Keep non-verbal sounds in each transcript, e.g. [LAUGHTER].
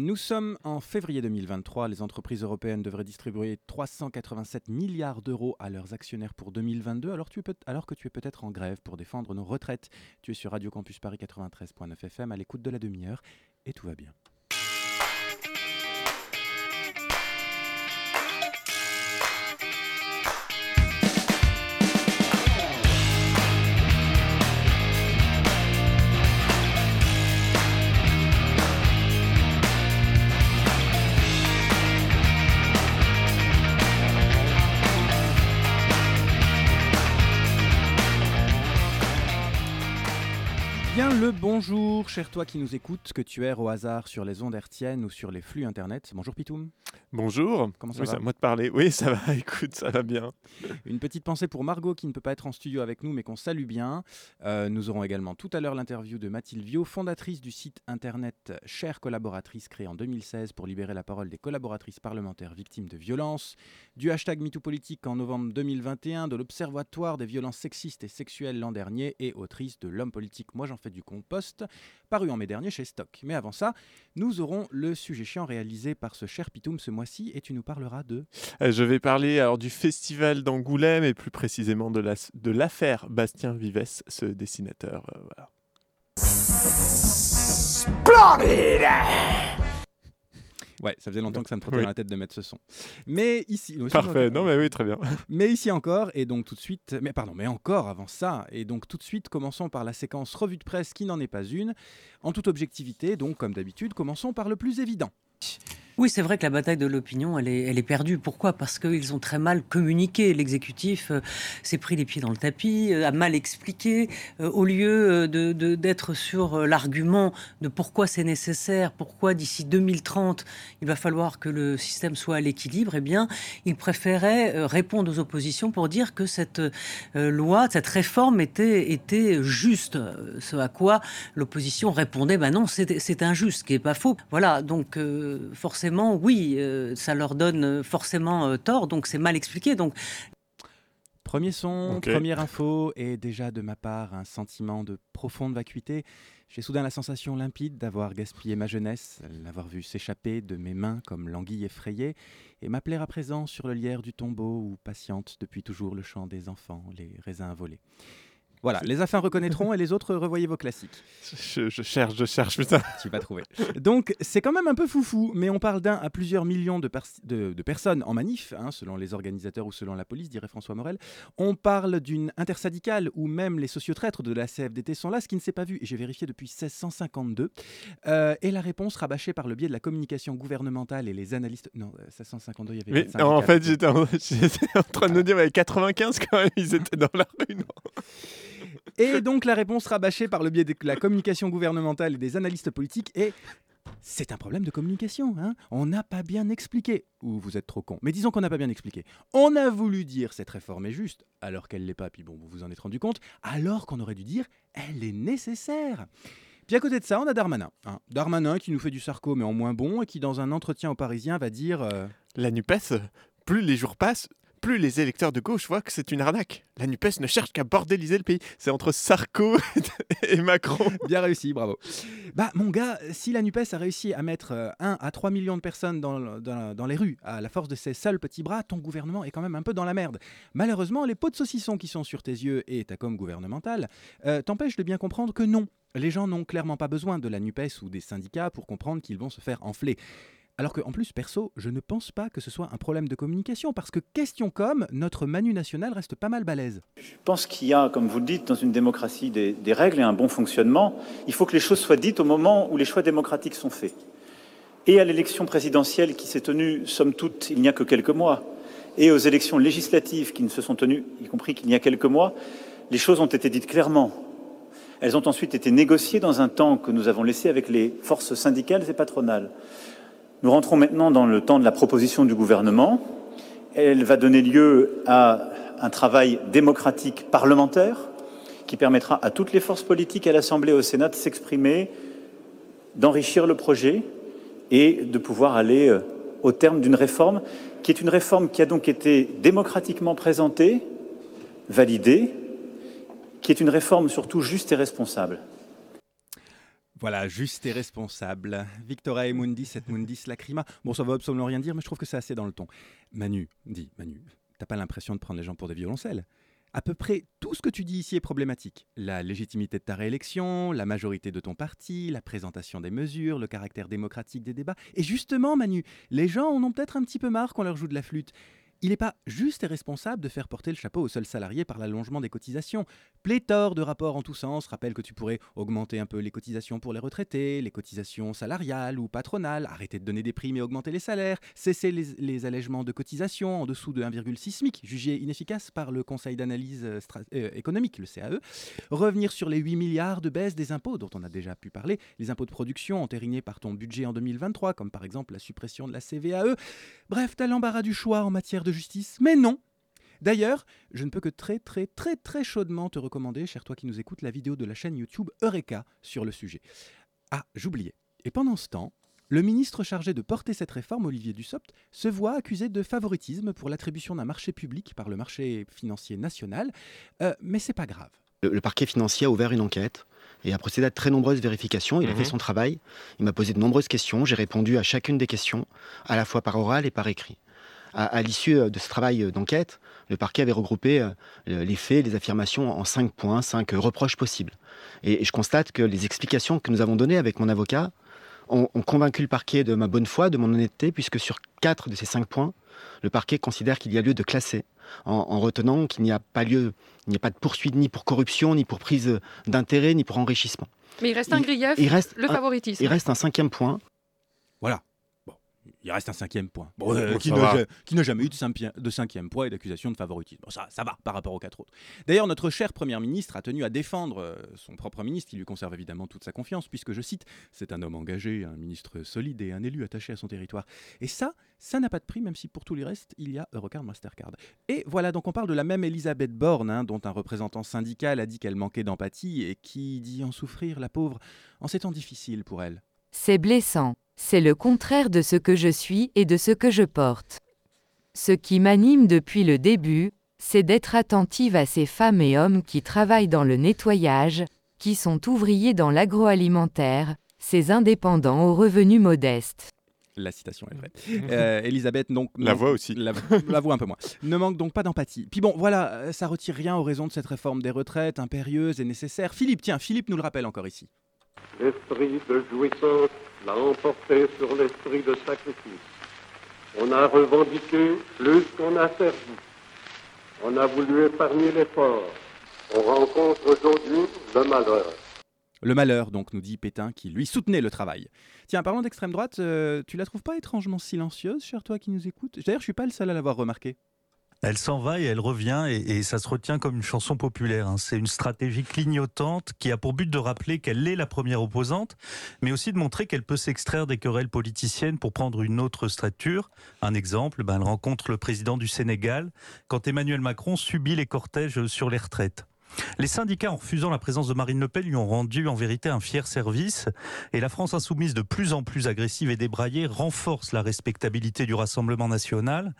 Nous sommes en février 2023. Les entreprises européennes devraient distribuer 387 milliards d'euros à leurs actionnaires pour 2022, alors, tu alors que tu es peut-être en grève pour défendre nos retraites. Tu es sur Radio Campus Paris 93.9 FM à l'écoute de la demi-heure et tout va bien. Bonjour, cher toi qui nous écoutes, que tu erres au hasard sur les ondes hertziennes ou sur les flux internet. Bonjour Pitoum. Bonjour. Comment ça oui, va moi de parler. Oui, ça va, [LAUGHS] écoute, ça va bien. Une petite pensée pour Margot qui ne peut pas être en studio avec nous mais qu'on salue bien. Euh, nous aurons également tout à l'heure l'interview de Mathilde Viau, fondatrice du site internet Chère collaboratrice créé en 2016 pour libérer la parole des collaboratrices parlementaires victimes de violences, du hashtag MeTooPolitique en novembre 2021, de l'Observatoire des violences sexistes et sexuelles l'an dernier et autrice de L'homme politique, moi j'en fais du compost, paru en mai dernier chez Stock. Mais avant ça, nous aurons le sujet chiant réalisé par ce cher Pitoum ce mois-ci et tu nous parleras de... Euh, je vais parler alors du festival d'Angoulême et plus précisément de la- de l'affaire Bastien Vives, ce dessinateur. euh, voilà. Ouais, ça faisait longtemps que ça me trottait Oui. dans la tête de mettre ce son. Mais ici... aussi, Parfait. Non, mais oui, très bien. [LAUGHS] Mais ici encore, et donc tout de suite, mais pardon, mais encore avant ça, et donc tout de suite, commençons par la séquence revue de presse qui n'en est pas une. En toute objectivité, donc comme d'habitude, commençons par le plus évident. Oui, c'est vrai que la bataille de l'opinion, elle est, perdue. Pourquoi? Parce qu'ils ont très mal communiqué. L'exécutif euh, s'est pris les pieds dans le tapis, euh, a mal expliqué. euh, au lieu euh, de- d'être sur l'argument de pourquoi c'est nécessaire, pourquoi d'ici 2030, il va falloir que le système soit à l'équilibre, eh bien, ils préféraient répondre aux oppositions pour dire que cette loi, cette réforme était, juste. Ce à quoi l'opposition répondait, ben non, c'est injuste, qui n'est pas faux. Voilà, donc euh, forcément, oui, euh, ça leur donne euh, forcément euh, tort, donc c'est mal expliqué. Donc Premier son, première info, et déjà de ma part un sentiment de profonde vacuité. J'ai soudain la sensation limpide d'avoir gaspillé ma jeunesse, l'avoir vue s'échapper de mes mains comme l'anguille effrayée, et m'appeler à présent sur le lierre du tombeau où patiente depuis toujours le chant des enfants, les raisins volés. Voilà, les affins reconnaîtront et les autres revoyez vos classiques. Je, je cherche, je cherche, putain. [LAUGHS] Tu vas trouver. Donc, c'est quand même un peu foufou, mais on parle d'un à plusieurs millions de, pers- de- de personnes en manif, hein, selon les organisateurs ou selon la police, dirait François Morel. On parle d'une intersyndicale où même les sociotraîtres de la CFDT sont là, ce qui ne s'est pas vu, et j'ai vérifié depuis 1652. Euh, et la réponse rabâchée par le biais de la communication gouvernementale et les analystes. Non, euh, 1652, il y avait Mais non, en fait, j'étais en, [LAUGHS] en train de me dire, ouais, 95 quand même, ils étaient dans la rue, non Et donc la réponse rabâchée par le biais de la communication gouvernementale et des analystes politiques est c'est un problème de communication. Hein on n'a pas bien expliqué. Ou vous êtes trop con. Mais disons qu'on n'a pas bien expliqué. On a voulu dire cette réforme est juste, alors qu'elle l'est pas, puis bon, vous vous en êtes rendu compte, alors qu'on aurait dû dire elle est nécessaire. Puis à côté de ça, on a Darmanin. hein. Darmanin qui nous fait du sarco, mais en moins bon, et qui, dans un entretien aux Parisiens, va dire euh, La NUPES, plus les jours passent, plus les électeurs de gauche voient que c'est une arnaque. La NUPES ne cherche qu'à bordéliser le pays. C'est entre Sarko [LAUGHS] et Macron. Bien réussi, bravo. Bah, mon gars, si la NUPES a réussi à mettre euh, 1 à 3 millions de personnes dans les rues à la force de ses seuls petits bras, ton gouvernement est quand même un peu dans la merde. Malheureusement, les pots de saucisson qui sont sur tes yeux et ta com gouvernementale euh, t'empêchent de bien comprendre que non. Les gens n'ont clairement pas besoin de la NUPES ou des syndicats pour comprendre qu'ils vont se faire enfler. Alors qu'en plus, perso, je ne pense pas que ce soit un problème de communication, parce que question com, notre Manu national reste pas mal balèze. Je pense qu'il y a, comme vous le dites, dans une démocratie des, des règles et un bon fonctionnement. Il faut que les choses soient dites au moment où les choix démocratiques sont faits. Et à l'élection présidentielle qui s'est tenue, somme toute, il n'y a que quelques mois, et aux élections législatives qui ne se sont tenues, y compris qu'il y a quelques mois, les choses ont été dites clairement. Elles ont ensuite été négociées dans un temps que nous avons laissé avec les forces syndicales et patronales. Nous rentrons maintenant dans le temps de la proposition du gouvernement. Elle va donner lieu à un travail démocratique parlementaire qui permettra à toutes les forces politiques à l'Assemblée et au Sénat de s'exprimer, d'enrichir le projet et de pouvoir aller euh, au terme d'une réforme qui est une réforme qui a donc été démocratiquement présentée, validée, qui est une réforme surtout juste et responsable. Voilà, juste et responsable. Victoria Mundis et Mundis Lacrima. Bon, ça va absolument rien dire, mais je trouve que c'est assez dans le ton. Manu, dis, Manu, t'as pas l'impression de prendre les gens pour des violoncelles? À peu près tout ce que tu dis ici est problématique. La légitimité de ta réélection, la majorité de ton parti, la présentation des mesures, le caractère démocratique des débats. Et justement, Manu, les gens en ont peut-être un petit peu marre qu'on leur joue de la flûte. Il n'est pas juste et responsable de faire porter le chapeau aux seuls salariés par l'allongement des cotisations. Pléthore de rapports en tous sens rappellent que tu pourrais augmenter un peu les cotisations pour les retraités, les cotisations salariales ou patronales, arrêter de donner des primes et augmenter les salaires, cesser les, allègements de cotisations en dessous de 1,6 SMIC, jugés inefficaces par le Conseil d'analyse euh, euh, économique, le CAE, revenir sur les 8 milliards de baisse des impôts dont on a déjà pu parler, les impôts de production entérinés par ton budget en 2023, comme par exemple la suppression de la CVAE. Bref, t'as l'embarras du choix en matière de justice. Mais non D'ailleurs, je ne peux que très très très très chaudement te recommander, cher toi qui nous écoutes, la vidéo de la chaîne YouTube Eureka sur le sujet. Ah, j'oubliais. Et pendant ce temps, le ministre chargé de porter cette réforme, Olivier Dussopt, se voit accusé de favoritisme pour l'attribution d'un marché public par le marché financier national. Euh, mais c'est pas grave. Le, parquet financier a ouvert une enquête et a procédé à de très nombreuses vérifications. Il a fait mhm. son travail. Il m'a posé de nombreuses questions. J'ai répondu à chacune des questions, à la fois par oral et par écrit à, l'issue euh, de ce travail euh, d'enquête, le parquet avait regroupé euh, les faits, les affirmations en cinq points, cinq reproches possibles. Et, je constate que les explications que nous avons données avec mon avocat ont, convaincu le parquet de ma bonne foi, de mon honnêteté, puisque sur quatre de ces cinq points, le parquet considère qu'il y a lieu de classer, en, retenant qu'il n'y a pas lieu, il n'y a pas de poursuite ni pour corruption, ni pour prise d'intérêt, ni pour enrichissement. Mais il reste un grief, il reste le favoritisme. il reste un cinquième point. Voilà il reste un cinquième point. Euh, qui n'a jamais eu de, cinquième point et d'accusation de favoritisme. ça, ça va par rapport aux quatre autres. D'ailleurs, notre cher Premier ministre a tenu à défendre euh, son propre ministre, qui lui conserve évidemment toute sa confiance, puisque, je cite, c'est un homme engagé, un ministre solide et un élu attaché à son territoire. Et ça, ça n'a pas de prix, même si pour tous les restes, il y a Eurocard Mastercard. Et voilà, donc on parle de la même Elisabeth Borne, hein, dont un représentant syndical a dit qu'elle manquait d'empathie et qui dit en souffrir, la pauvre, en ces temps difficiles pour elle. C'est blessant. C'est le contraire de ce que je suis et de ce que je porte. Ce qui m'anime depuis le début, c'est d'être attentive à ces femmes et hommes qui travaillent dans le nettoyage, qui sont ouvriers dans l'agroalimentaire, ces indépendants aux revenus modestes. La citation est vraie. Euh, Elisabeth, donc. La voix aussi. La, voix un peu moins. Ne manque donc pas d'empathie. Puis bon, voilà, euh, ça retire rien aux raisons de cette réforme des retraites, impérieuse et nécessaire. Philippe, tiens, Philippe nous le rappelle encore ici. L'esprit de jouissance l'a emporté sur l'esprit de sacrifice. On a revendiqué plus qu'on a servi. On a voulu épargner l'effort. On rencontre aujourd'hui le malheur. Le malheur, donc, nous dit Pétain, qui lui soutenait le travail. Tiens, parlant d'extrême droite, euh, tu la trouves pas étrangement silencieuse, cher toi qui nous écoute D'ailleurs, je suis pas le seul à l'avoir remarqué. Elle s'en va et elle revient et, ça se retient comme une chanson populaire. Hein. C'est une stratégie clignotante qui a pour but de rappeler qu'elle est la première opposante, mais aussi de montrer qu'elle peut s'extraire des querelles politiciennes pour prendre une autre strature. Un exemple, ben, elle rencontre le président du Sénégal quand Emmanuel Macron subit les cortèges sur les retraites. Les syndicats, en refusant la présence de Marine Le Pen, lui ont rendu en vérité un fier service. Et la France insoumise, de plus en plus agressive et débraillée, renforce la respectabilité du Rassemblement national.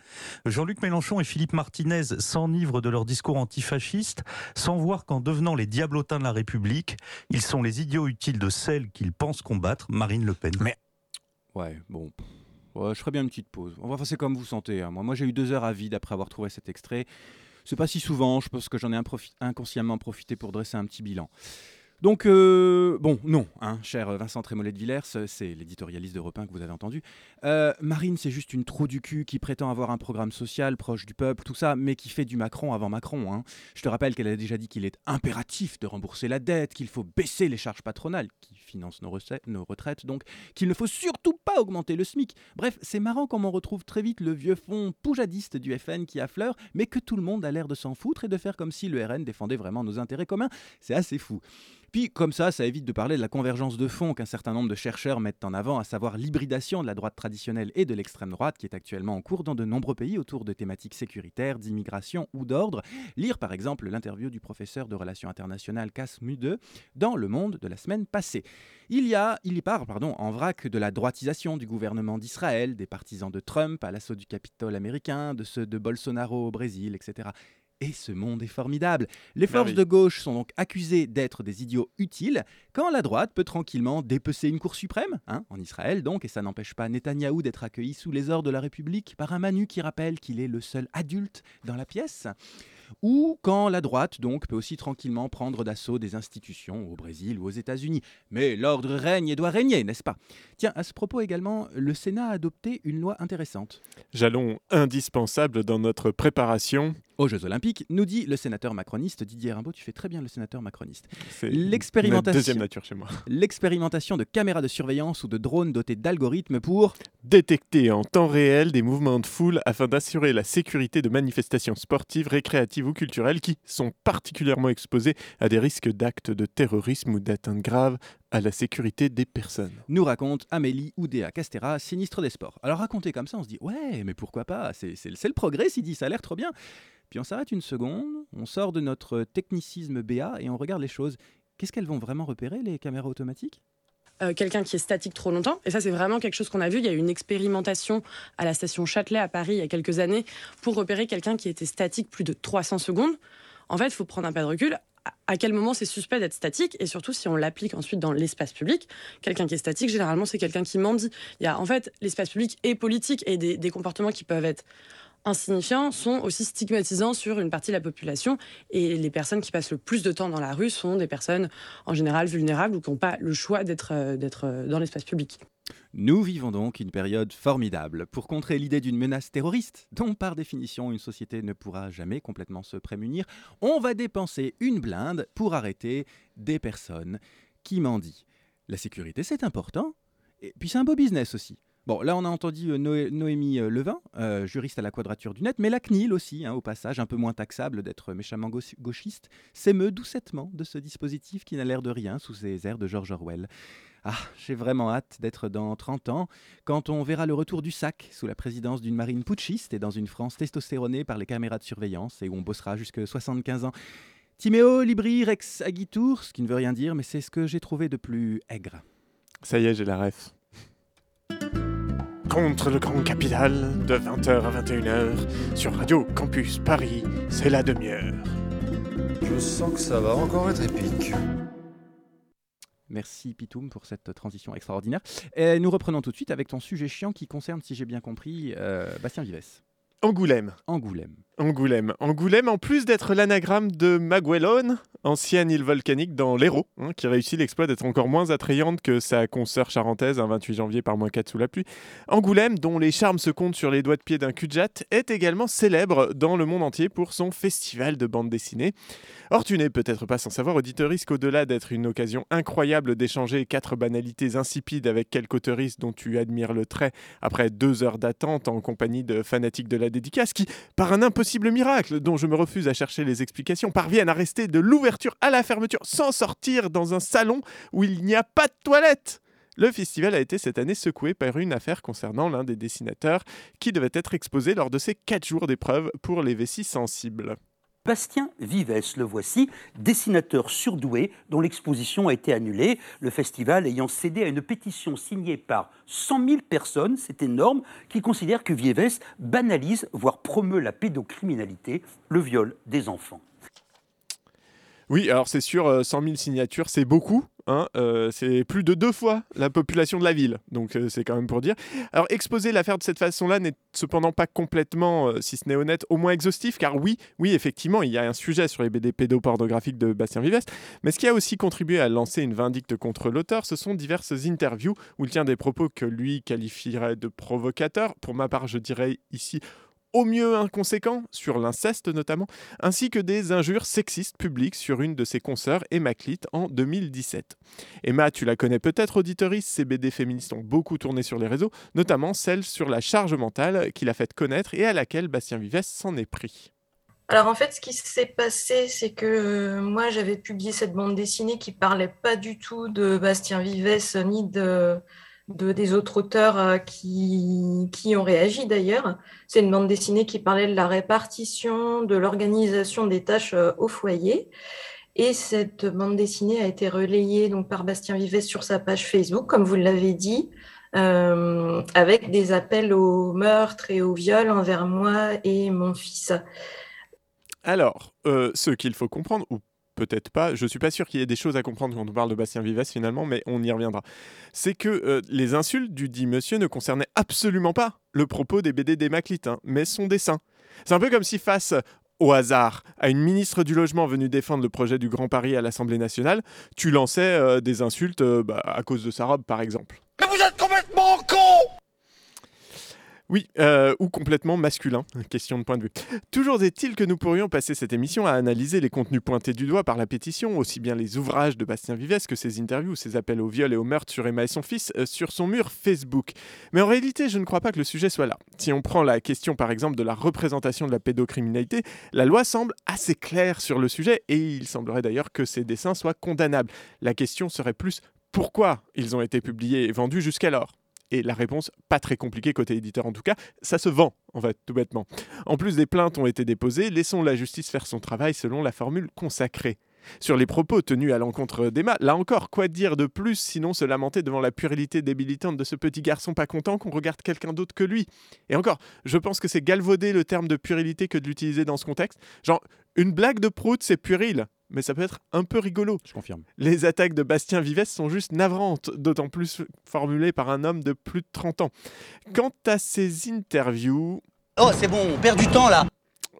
Jean-Luc Mélenchon et Philippe Martinez s'enivrent de leur discours antifasciste, sans voir qu'en devenant les diablotins de la République, ils sont les idiots utiles de celle qu'ils pensent combattre, Marine Le Pen. Mais ouais, bon. je ferai bien une petite pause. On va passer comme vous sentez. Hein. Moi, moi j'ai eu deux heures à vide après avoir trouvé cet extrait. C'est pas si souvent, je pense que j'en ai inconsciemment profité pour dresser un petit bilan. Donc, euh, bon, non, hein, cher Vincent Trémollet de Villers, c'est l'éditorialiste de Repin que vous avez entendu. Euh, Marine, c'est juste une trou du cul qui prétend avoir un programme social proche du peuple, tout ça, mais qui fait du Macron avant Macron. Hein. Je te rappelle qu'elle a déjà dit qu'il est impératif de rembourser la dette, qu'il faut baisser les charges patronales qui financent nos, nos retraites, donc qu'il ne faut surtout pas augmenter le SMIC. Bref, c'est marrant comme on retrouve très vite le vieux fond poujadiste du FN qui affleure, mais que tout le monde a l'air de s'en foutre et de faire comme si le RN défendait vraiment nos intérêts communs. C'est assez fou. Puis comme ça, ça évite de parler de la convergence de fond qu'un certain nombre de chercheurs mettent en avant, à savoir l'hybridation de la droite traditionnelle et de l'extrême droite qui est actuellement en cours dans de nombreux pays autour de thématiques sécuritaires, d'immigration ou d'ordre. Lire par exemple l'interview du professeur de relations internationales Cass dans Le Monde de la semaine passée. Il y a, il y parle pardon, en vrac de la droitisation du gouvernement d'Israël, des partisans de Trump à l'assaut du Capitole américain, de ceux de Bolsonaro au Brésil, etc. Et ce monde est formidable. Les forces de gauche sont donc accusées d'être des idiots utiles, quand la droite peut tranquillement dépecer une cour suprême, hein, en Israël donc, et ça n'empêche pas Netanyahou d'être accueilli sous les ordres de la République par un Manu qui rappelle qu'il est le seul adulte dans la pièce ou quand la droite donc peut aussi tranquillement prendre d'assaut des institutions au Brésil ou aux États-Unis. Mais l'ordre règne et doit régner, n'est-ce pas? Tiens, à ce propos également, le Sénat a adopté une loi intéressante. Jalon indispensable dans notre préparation aux Jeux Olympiques, nous dit le sénateur macroniste Didier Rimbaud. Tu fais très bien le sénateur macroniste. C'est l'expérimentation. deuxième nature chez moi. L'expérimentation de caméras de surveillance ou de drones dotés d'algorithmes pour détecter en temps réel des mouvements de foule afin d'assurer la sécurité de manifestations sportives, récréatives ou culturelles qui sont particulièrement exposées à des risques d'actes de terrorisme ou d'atteinte grave à la sécurité des personnes. Nous raconte Amélie Oudéa Castera, sinistre des sports. Alors raconter comme ça, on se dit ouais, mais pourquoi pas C'est le progrès, s'il dit, ça a l'air trop bien. Puis on s'arrête une seconde, on sort de notre technicisme BA et on regarde les choses. Qu'est-ce qu'elles vont vraiment repérer, les caméras automatiques? Euh, quelqu'un qui est statique trop longtemps. Et ça, c'est vraiment quelque chose qu'on a vu. Il y a eu une expérimentation à la station Châtelet à Paris il y a quelques années pour repérer quelqu'un qui était statique plus de 300 secondes. En fait, il faut prendre un pas de recul. À quel moment c'est suspect d'être statique et surtout si on l'applique ensuite dans l'espace public, quelqu'un qui est statique, généralement, c'est quelqu'un qui mendie. Il y a en fait l'espace public et politique et des comportements qui peuvent être insignifiants sont aussi stigmatisants sur une partie de la population. Et les personnes qui passent le plus de temps dans la rue sont des personnes en général vulnérables ou qui n'ont pas le choix d'être euh, euh, dans l'espace public. Nous vivons donc une période formidable pour contrer l'idée d'une menace terroriste, dont par définition une société ne pourra jamais complètement se prémunir. On va dépenser une blinde pour arrêter des personnes qui mendient. La sécurité, c'est important, et puis c'est un beau business aussi. Bon, là, on a entendu euh, Noémie euh, Levin, euh, juriste à la Quadrature du Net, mais la CNIL aussi, hein, au passage, un peu moins taxable d'être méchamment gauchiste, s'émeut doucettement de ce dispositif qui n'a l'air de rien sous ses airs de George Orwell. Ah, j'ai vraiment hâte d'être dans 30 ans, quand on verra le retour du sac sous la présidence d'une marine putschiste et dans une France testostéronée par les caméras de surveillance et où on bossera jusque 75 ans. Timéo libri rex agitur, ce qui ne veut rien dire, mais c'est ce que j'ai trouvé de plus aigre. Ça y est, j'ai la ref contre le grand capital de 20h à 21h sur Radio Campus Paris, c'est la demi-heure. Je sens que ça va encore être épique. Merci Pitoum pour cette transition extraordinaire. Et nous reprenons tout de suite avec ton sujet chiant qui concerne, si j'ai bien compris, euh, Bastien Vives. Angoulême. Angoulême. Angoulême. Angoulême, en plus d'être l'anagramme de Maguelone, ancienne île volcanique dans l'Hérault, hein, qui réussit l'exploit d'être encore moins attrayante que sa consoeur charentaise un 28 janvier par moins 4 sous la pluie. Angoulême, dont les charmes se comptent sur les doigts de pied d'un cul est également célèbre dans le monde entier pour son festival de bande dessinée. Or, tu n'es peut-être pas sans savoir, auditeuriste, qu'au-delà d'être une occasion incroyable d'échanger quatre banalités insipides avec quelques auteuristes dont tu admires le trait après deux heures d'attente en compagnie de fanatiques de la dédicace qui, par un impossible miracle dont je me refuse à chercher les explications, parviennent à rester de l'ouverture à la fermeture sans sortir dans un salon où il n'y a pas de toilette. Le festival a été cette année secoué par une affaire concernant l'un des dessinateurs qui devait être exposé lors de ses quatre jours d'épreuve pour les vessies sensibles. Bastien Vives, le voici, dessinateur surdoué dont l'exposition a été annulée, le festival ayant cédé à une pétition signée par 100 000 personnes, c'est énorme, qui considèrent que Vives banalise, voire promeut la pédocriminalité, le viol des enfants. Oui, alors c'est sûr, 100 euh, 000 signatures, c'est beaucoup. Hein, euh, c'est plus de deux fois la population de la ville, donc euh, c'est quand même pour dire. Alors exposer l'affaire de cette façon-là n'est cependant pas complètement, si ce n'est honnête, au moins exhaustif, car oui, oui, effectivement, il y a un sujet sur les BD pédopornographiques de Bastien Vives, mais ce qui a aussi contribué à lancer une vindicte contre l'auteur, ce sont diverses interviews où il tient des propos que lui qualifierait de provocateurs. Pour ma part, je dirais ici au mieux inconséquents, sur l'inceste notamment, ainsi que des injures sexistes publiques sur une de ses consoeurs, Emma Clit, en 2017. Emma, tu la connais peut-être, auditeuriste, ses BD féministes ont beaucoup tourné sur les réseaux, notamment celle sur la charge mentale qu'il a fait connaître et à laquelle Bastien Vives s'en est pris. Alors en fait, ce qui s'est passé, c'est que euh, moi, j'avais publié cette bande dessinée qui parlait pas du tout de Bastien Vives ni de de, des autres auteurs euh, qui, qui ont réagi d'ailleurs. C'est une bande dessinée qui parlait de la répartition, de l'organisation des tâches euh, au foyer. Et cette bande dessinée a été relayée donc, par Bastien Vives sur sa page Facebook, comme vous l'avez dit, euh, avec des appels au meurtre et au viol envers moi et mon fils. Alors, ce qu'il faut comprendre, ou peut-être pas, je suis pas sûr qu'il y ait des choses à comprendre quand on parle de Bastien Vives finalement, mais on y reviendra. C'est que euh, les insultes du dit monsieur ne concernaient absolument pas le propos des BD d'Hémaclite, hein, mais son dessin. C'est un peu comme si face au hasard à une ministre du Logement venue défendre le projet du Grand Paris à l'Assemblée nationale, tu lançais euh, des insultes bah, à cause de sa robe par exemple. Mais vous êtes complètement con oui, euh, ou complètement masculin, question de point de vue. Toujours est-il que nous pourrions passer cette émission à analyser les contenus pointés du doigt par la pétition, aussi bien les ouvrages de Bastien Vives que ses interviews, ses appels au viol et au meurtre sur Emma et son fils euh, sur son mur Facebook. Mais en réalité, je ne crois pas que le sujet soit là. Si on prend la question par exemple de la représentation de la pédocriminalité, la loi semble assez claire sur le sujet et il semblerait d'ailleurs que ces dessins soient condamnables. La question serait plus pourquoi ils ont été publiés et vendus jusqu'alors et la réponse, pas très compliquée côté éditeur en tout cas, ça se vend en fait, tout bêtement. En plus des plaintes ont été déposées, laissons la justice faire son travail selon la formule consacrée. Sur les propos tenus à l'encontre d'Emma, là encore, quoi dire de plus sinon se lamenter devant la puérilité débilitante de ce petit garçon pas content qu'on regarde quelqu'un d'autre que lui? Et encore, je pense que c'est galvauder le terme de puérilité que de l'utiliser dans ce contexte. Genre, une blague de prout, c'est puéril mais ça peut être un peu rigolo. Je confirme. Les attaques de Bastien Vives sont juste navrantes, d'autant plus formulées par un homme de plus de 30 ans. Quant à ses interviews... Oh, c'est bon, on perd du temps là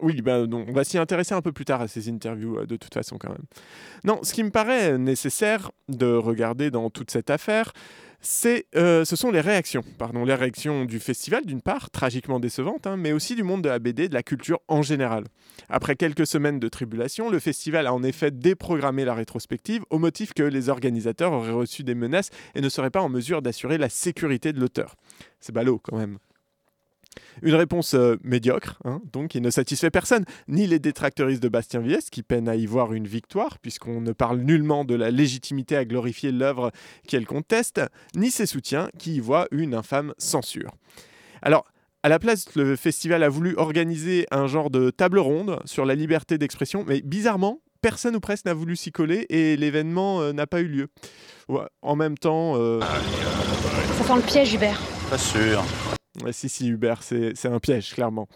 oui, ben on va s'y intéresser un peu plus tard à ces interviews, euh, de toute façon, quand même. Non, ce qui me paraît nécessaire de regarder dans toute cette affaire, euh, ce sont les réactions. Pardon, les réactions du festival, d'une part, tragiquement décevantes, hein, mais aussi du monde de la BD, de la culture en général. Après quelques semaines de tribulation, le festival a en effet déprogrammé la rétrospective au motif que les organisateurs auraient reçu des menaces et ne seraient pas en mesure d'assurer la sécurité de l'auteur. C'est ballot quand même. Une réponse euh, médiocre, hein, donc qui ne satisfait personne, ni les détracteuristes de Bastien Vies, qui peinent à y voir une victoire, puisqu'on ne parle nullement de la légitimité à glorifier l'œuvre qu'elle conteste, ni ses soutiens, qui y voient une infâme censure. Alors, à la place, le festival a voulu organiser un genre de table ronde sur la liberté d'expression, mais bizarrement, personne ou presque n'a voulu s'y coller et l'événement euh, n'a pas eu lieu. en même temps... Euh, Ça sent le piège, Hubert. Pas sûr si, si, Hubert, c'est un piège, clairement.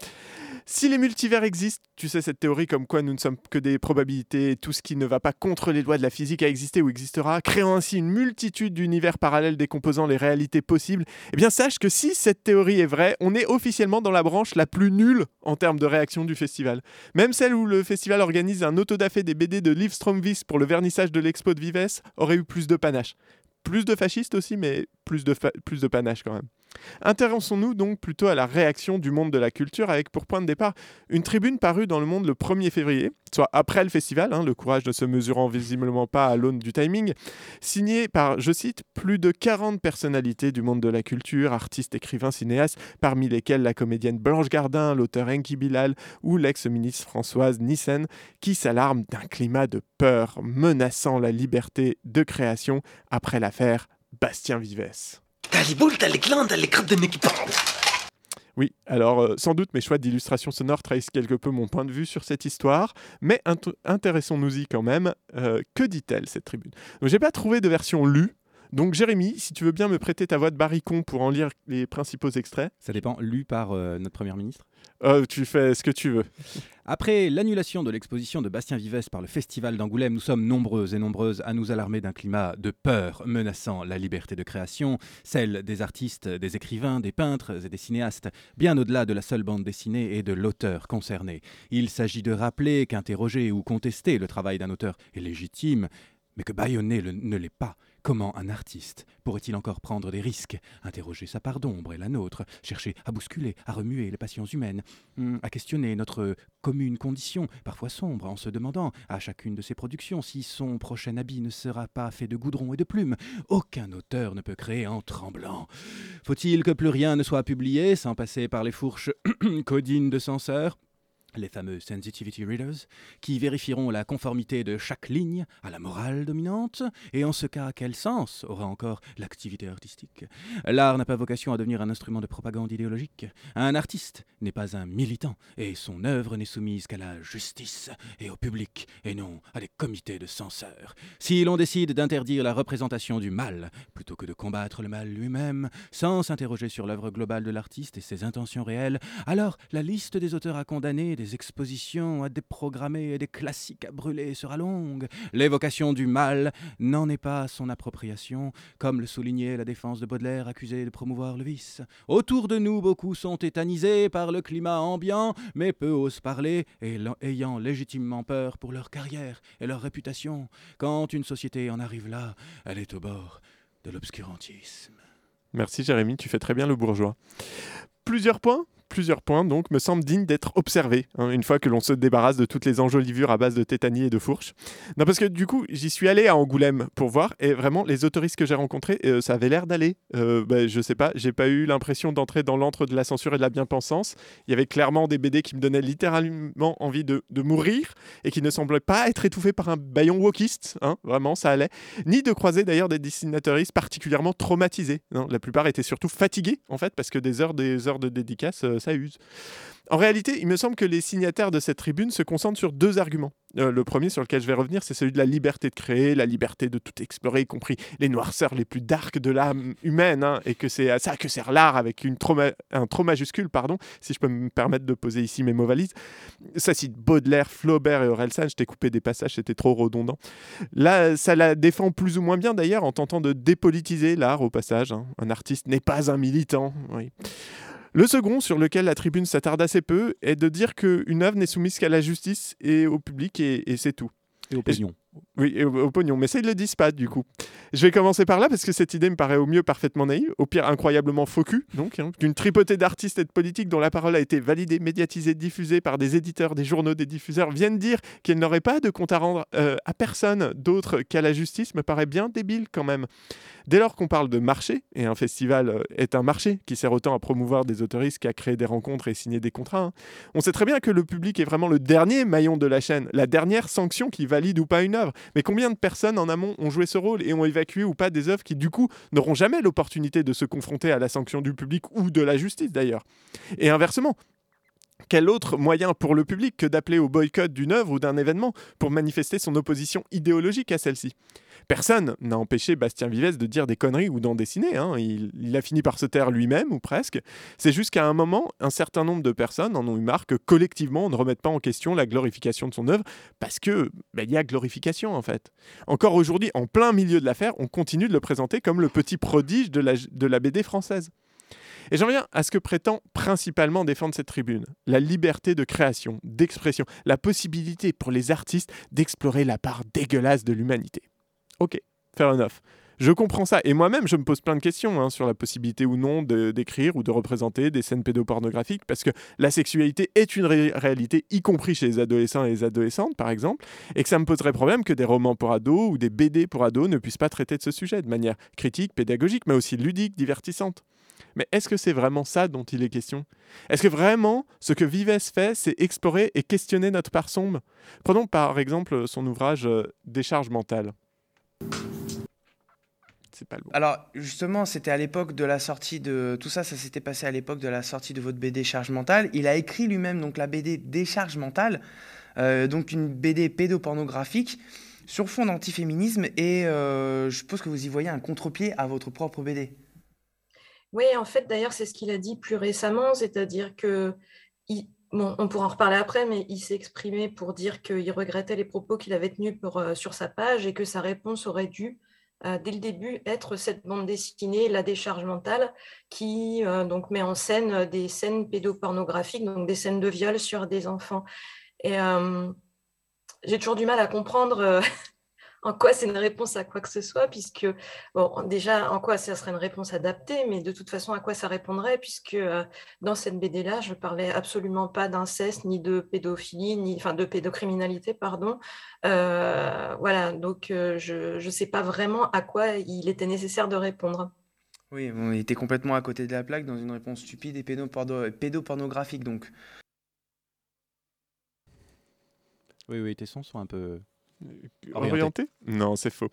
Si les multivers existent, tu sais cette théorie comme quoi nous ne sommes que des probabilités, tout ce qui ne va pas contre les lois de la physique a existé ou existera, créant ainsi une multitude d'univers parallèles décomposant les réalités possibles, eh bien sache que si cette théorie est vraie, on est officiellement dans la branche la plus nulle en termes de réaction du festival. Même celle où le festival organise un autodafé des BD de Liv Stromvis pour le vernissage de l'expo de Vives aurait eu plus de panache. Plus de fascistes aussi, mais plus de, plus de panache quand même. Intéressons-nous donc plutôt à la réaction du monde de la culture avec pour point de départ une tribune parue dans le monde le 1er février, soit après le festival, hein, le courage ne se mesurant visiblement pas à l'aune du timing, signée par, je cite, plus de 40 personnalités du monde de la culture, artistes, écrivains, cinéastes, parmi lesquels la comédienne Blanche Gardin, l'auteur Enki Bilal ou l'ex-ministre Françoise Nissen, qui s'alarment d'un climat de peur menaçant la liberté de création après l'affaire Bastien Vives. T'as les boules, t'as les glandes, t'as les de Oui, alors euh, sans doute mes choix d'illustration sonore trahissent quelque peu mon point de vue sur cette histoire, mais intéressons-nous-y quand même. Euh, que dit-elle cette tribune? Donc j'ai pas trouvé de version lue. Donc Jérémy, si tu veux bien me prêter ta voix de baricon pour en lire les principaux extraits. Ça dépend, lu par euh, notre première ministre? Tu fais ce que tu veux. [LAUGHS] Après l'annulation de l'exposition de Bastien Vives par le Festival d'Angoulême, nous sommes nombreuses et nombreuses à nous alarmer d'un climat de peur menaçant la liberté de création, celle des artistes, des écrivains, des peintres et des cinéastes, bien au-delà de la seule bande dessinée et de l'auteur concerné. Il s'agit de rappeler qu'interroger ou contester le travail d'un auteur est légitime, mais que bâillonner ne l'est pas. Comment un artiste pourrait-il encore prendre des risques, interroger sa part d'ombre et la nôtre, chercher à bousculer, à remuer les passions humaines, hmm, à questionner notre commune condition, parfois sombre, en se demandant à chacune de ses productions si son prochain habit ne sera pas fait de goudron et de plumes. Aucun auteur ne peut créer en tremblant. Faut-il que plus rien ne soit publié sans passer par les fourches [CLEARS THROAT] codines de censeurs? Les fameux sensitivity readers, qui vérifieront la conformité de chaque ligne à la morale dominante, et en ce cas, quel sens aura encore l'activité artistique? L'art n'a pas vocation à devenir un instrument de propagande idéologique. Un artiste n'est pas un militant, et son œuvre n'est soumise qu'à la justice et au public, et non à des comités de censeurs. Si l'on décide d'interdire la représentation du mal, plutôt que de combattre le mal lui-même, sans s'interroger sur l'œuvre globale de l'artiste et ses intentions réelles, alors la liste des auteurs à condamner, des expositions à déprogrammer et des classiques à brûler sera longue. L'évocation du mal n'en est pas son appropriation, comme le soulignait la défense de Baudelaire accusée de promouvoir le vice. Autour de nous, beaucoup sont tétanisés par le climat ambiant, mais peu osent parler, et ayant légitimement peur pour leur carrière et leur réputation. Quand une société en arrive là, elle est au bord de l'obscurantisme. Merci Jérémy, tu fais très bien le bourgeois. Plusieurs points plusieurs points donc me semblent dignes d'être observés hein, une fois que l'on se débarrasse de toutes les enjolivures à base de tétanie et de fourche. Non parce que du coup j'y suis allé à Angoulême pour voir et vraiment les autoristes que j'ai rencontrés euh, ça avait l'air d'aller. Euh, bah, je sais pas, j'ai pas eu l'impression d'entrer dans l'antre de la censure et de la bien-pensance. Il y avait clairement des BD qui me donnaient littéralement envie de, mourir et qui ne semblaient pas être étouffés par un baillon wokiste, hein, vraiment ça allait. Ni de croiser d'ailleurs des dessinateuristes particulièrement traumatisés. la plupart étaient surtout fatigués en fait parce que des heures des heures de dédicace euh, ça use. En réalité, il me semble que les signataires de cette tribune se concentrent sur deux arguments. Euh, le premier sur lequel je vais revenir, c'est celui de la liberté de créer, la liberté de tout explorer, y compris les noirceurs les plus dark de l'âme humaine, hein, et que c'est à ça que sert l'art avec un trop majuscule, pardon, si je peux me permettre de poser ici mes mots valises. Ça cite Baudelaire, Flaubert et Orelsan, je t'ai coupé des passages, c'était trop redondant. Là, ça la défend plus ou moins bien d'ailleurs en tentant de dépolitiser l'art au passage. Hein. Un artiste n'est pas un militant. Oui. Le second, sur lequel la tribune s'attarde assez peu, est de dire qu'une œuvre n'est soumise qu'à la justice et au public, et, c'est tout. Et au pognon. Oui, au, pognon. Mais ça, ils le disent pas, du coup. Je vais commencer par là, parce que cette idée me paraît au mieux parfaitement naïve, au pire incroyablement faux cul, donc, hein, d'une tripotée d'artistes et de politiques dont la parole a été validée, médiatisée, diffusée par des éditeurs, des journaux, des diffuseurs, viennent dire qu'elle n'aurait pas de compte à rendre euh, à personne d'autre qu'à la justice, me paraît bien débile quand même. Dès lors qu'on parle de marché, et un festival euh, est un marché qui sert autant à promouvoir des autoristes qu'à créer des rencontres et signer des contrats, hein, on sait très bien que le public est vraiment le dernier maillon de la chaîne, la dernière sanction qui valide ou pas une œuvre. Mais combien de personnes en amont ont joué ce rôle et ont évacué ou pas des œuvres qui du coup n'auront jamais l'opportunité de se confronter à la sanction du public ou de la justice d'ailleurs? Et inversement, quel autre moyen pour le public que d'appeler au boycott d'une œuvre ou d'un événement pour manifester son opposition idéologique à celle-ci? Personne n'a empêché Bastien Vives de dire des conneries ou d'en dessiner. Hein. Il, a fini par se taire lui-même, ou presque. C'est juste un moment, un certain nombre de personnes en ont eu marre que collectivement, on ne remette pas en question la glorification de son œuvre, parce que ben, il y a glorification en fait. Encore aujourd'hui, en plein milieu de l'affaire, on continue de le présenter comme le petit prodige de la BD française. Et j'en viens à ce que prétend principalement défendre cette tribune, la liberté de création, d'expression, la possibilité pour les artistes d'explorer la part dégueulasse de l'humanité. Ok, fair enough. Je comprends ça. Et moi-même, je me pose plein de questions hein, sur la possibilité ou non d'écrire ou de représenter des scènes pédopornographiques, parce que la sexualité est une réalité, y compris chez les adolescents et les adolescentes, par exemple, et que ça me poserait problème que des romans pour ados ou des BD pour ados ne puissent pas traiter de ce sujet de manière critique, pédagogique, mais aussi ludique, divertissante. Mais est-ce que c'est vraiment ça dont il est question? Est-ce que vraiment ce que Vives fait, c'est explorer et questionner notre part sombre? Prenons par exemple son ouvrage euh, Décharge mentale. C'est pas le Alors justement, c'était à l'époque de la sortie de tout ça, ça s'était passé à l'époque de la sortie de votre BD Charge mentale. Il a écrit lui-même donc la BD Décharge mentale, euh, donc une BD pédopornographique sur fond d'antiféminisme et euh, je suppose que vous y voyez un contre-pied à votre propre BD. Oui, en fait, d'ailleurs, c'est ce qu'il a dit plus récemment, c'est-à-dire que on pourra en reparler après, mais il s'est exprimé pour dire qu'il regrettait les propos qu'il avait tenus euh, sur sa page et que sa réponse aurait dû, euh, dès le début, être cette bande dessinée, La décharge mentale, qui euh, donc met en scène des scènes pédopornographiques, donc des scènes de viol sur des enfants. Et j'ai toujours du mal à comprendre en quoi c'est une réponse à quoi que ce soit, puisque, bon, déjà, en quoi ça serait une réponse adaptée, mais de toute façon, à quoi ça répondrait, puisque euh, dans cette BD-là, je ne parlais absolument pas d'inceste, ni de pédophilie, ni, enfin, de pédocriminalité, pardon. Euh, voilà, donc euh, je ne sais pas vraiment à quoi il était nécessaire de répondre. Oui, on était complètement à côté de la plaque dans une réponse stupide et pédopornographique, donc. Oui, oui, tes sons sont un peu Orienté, Non, c'est faux.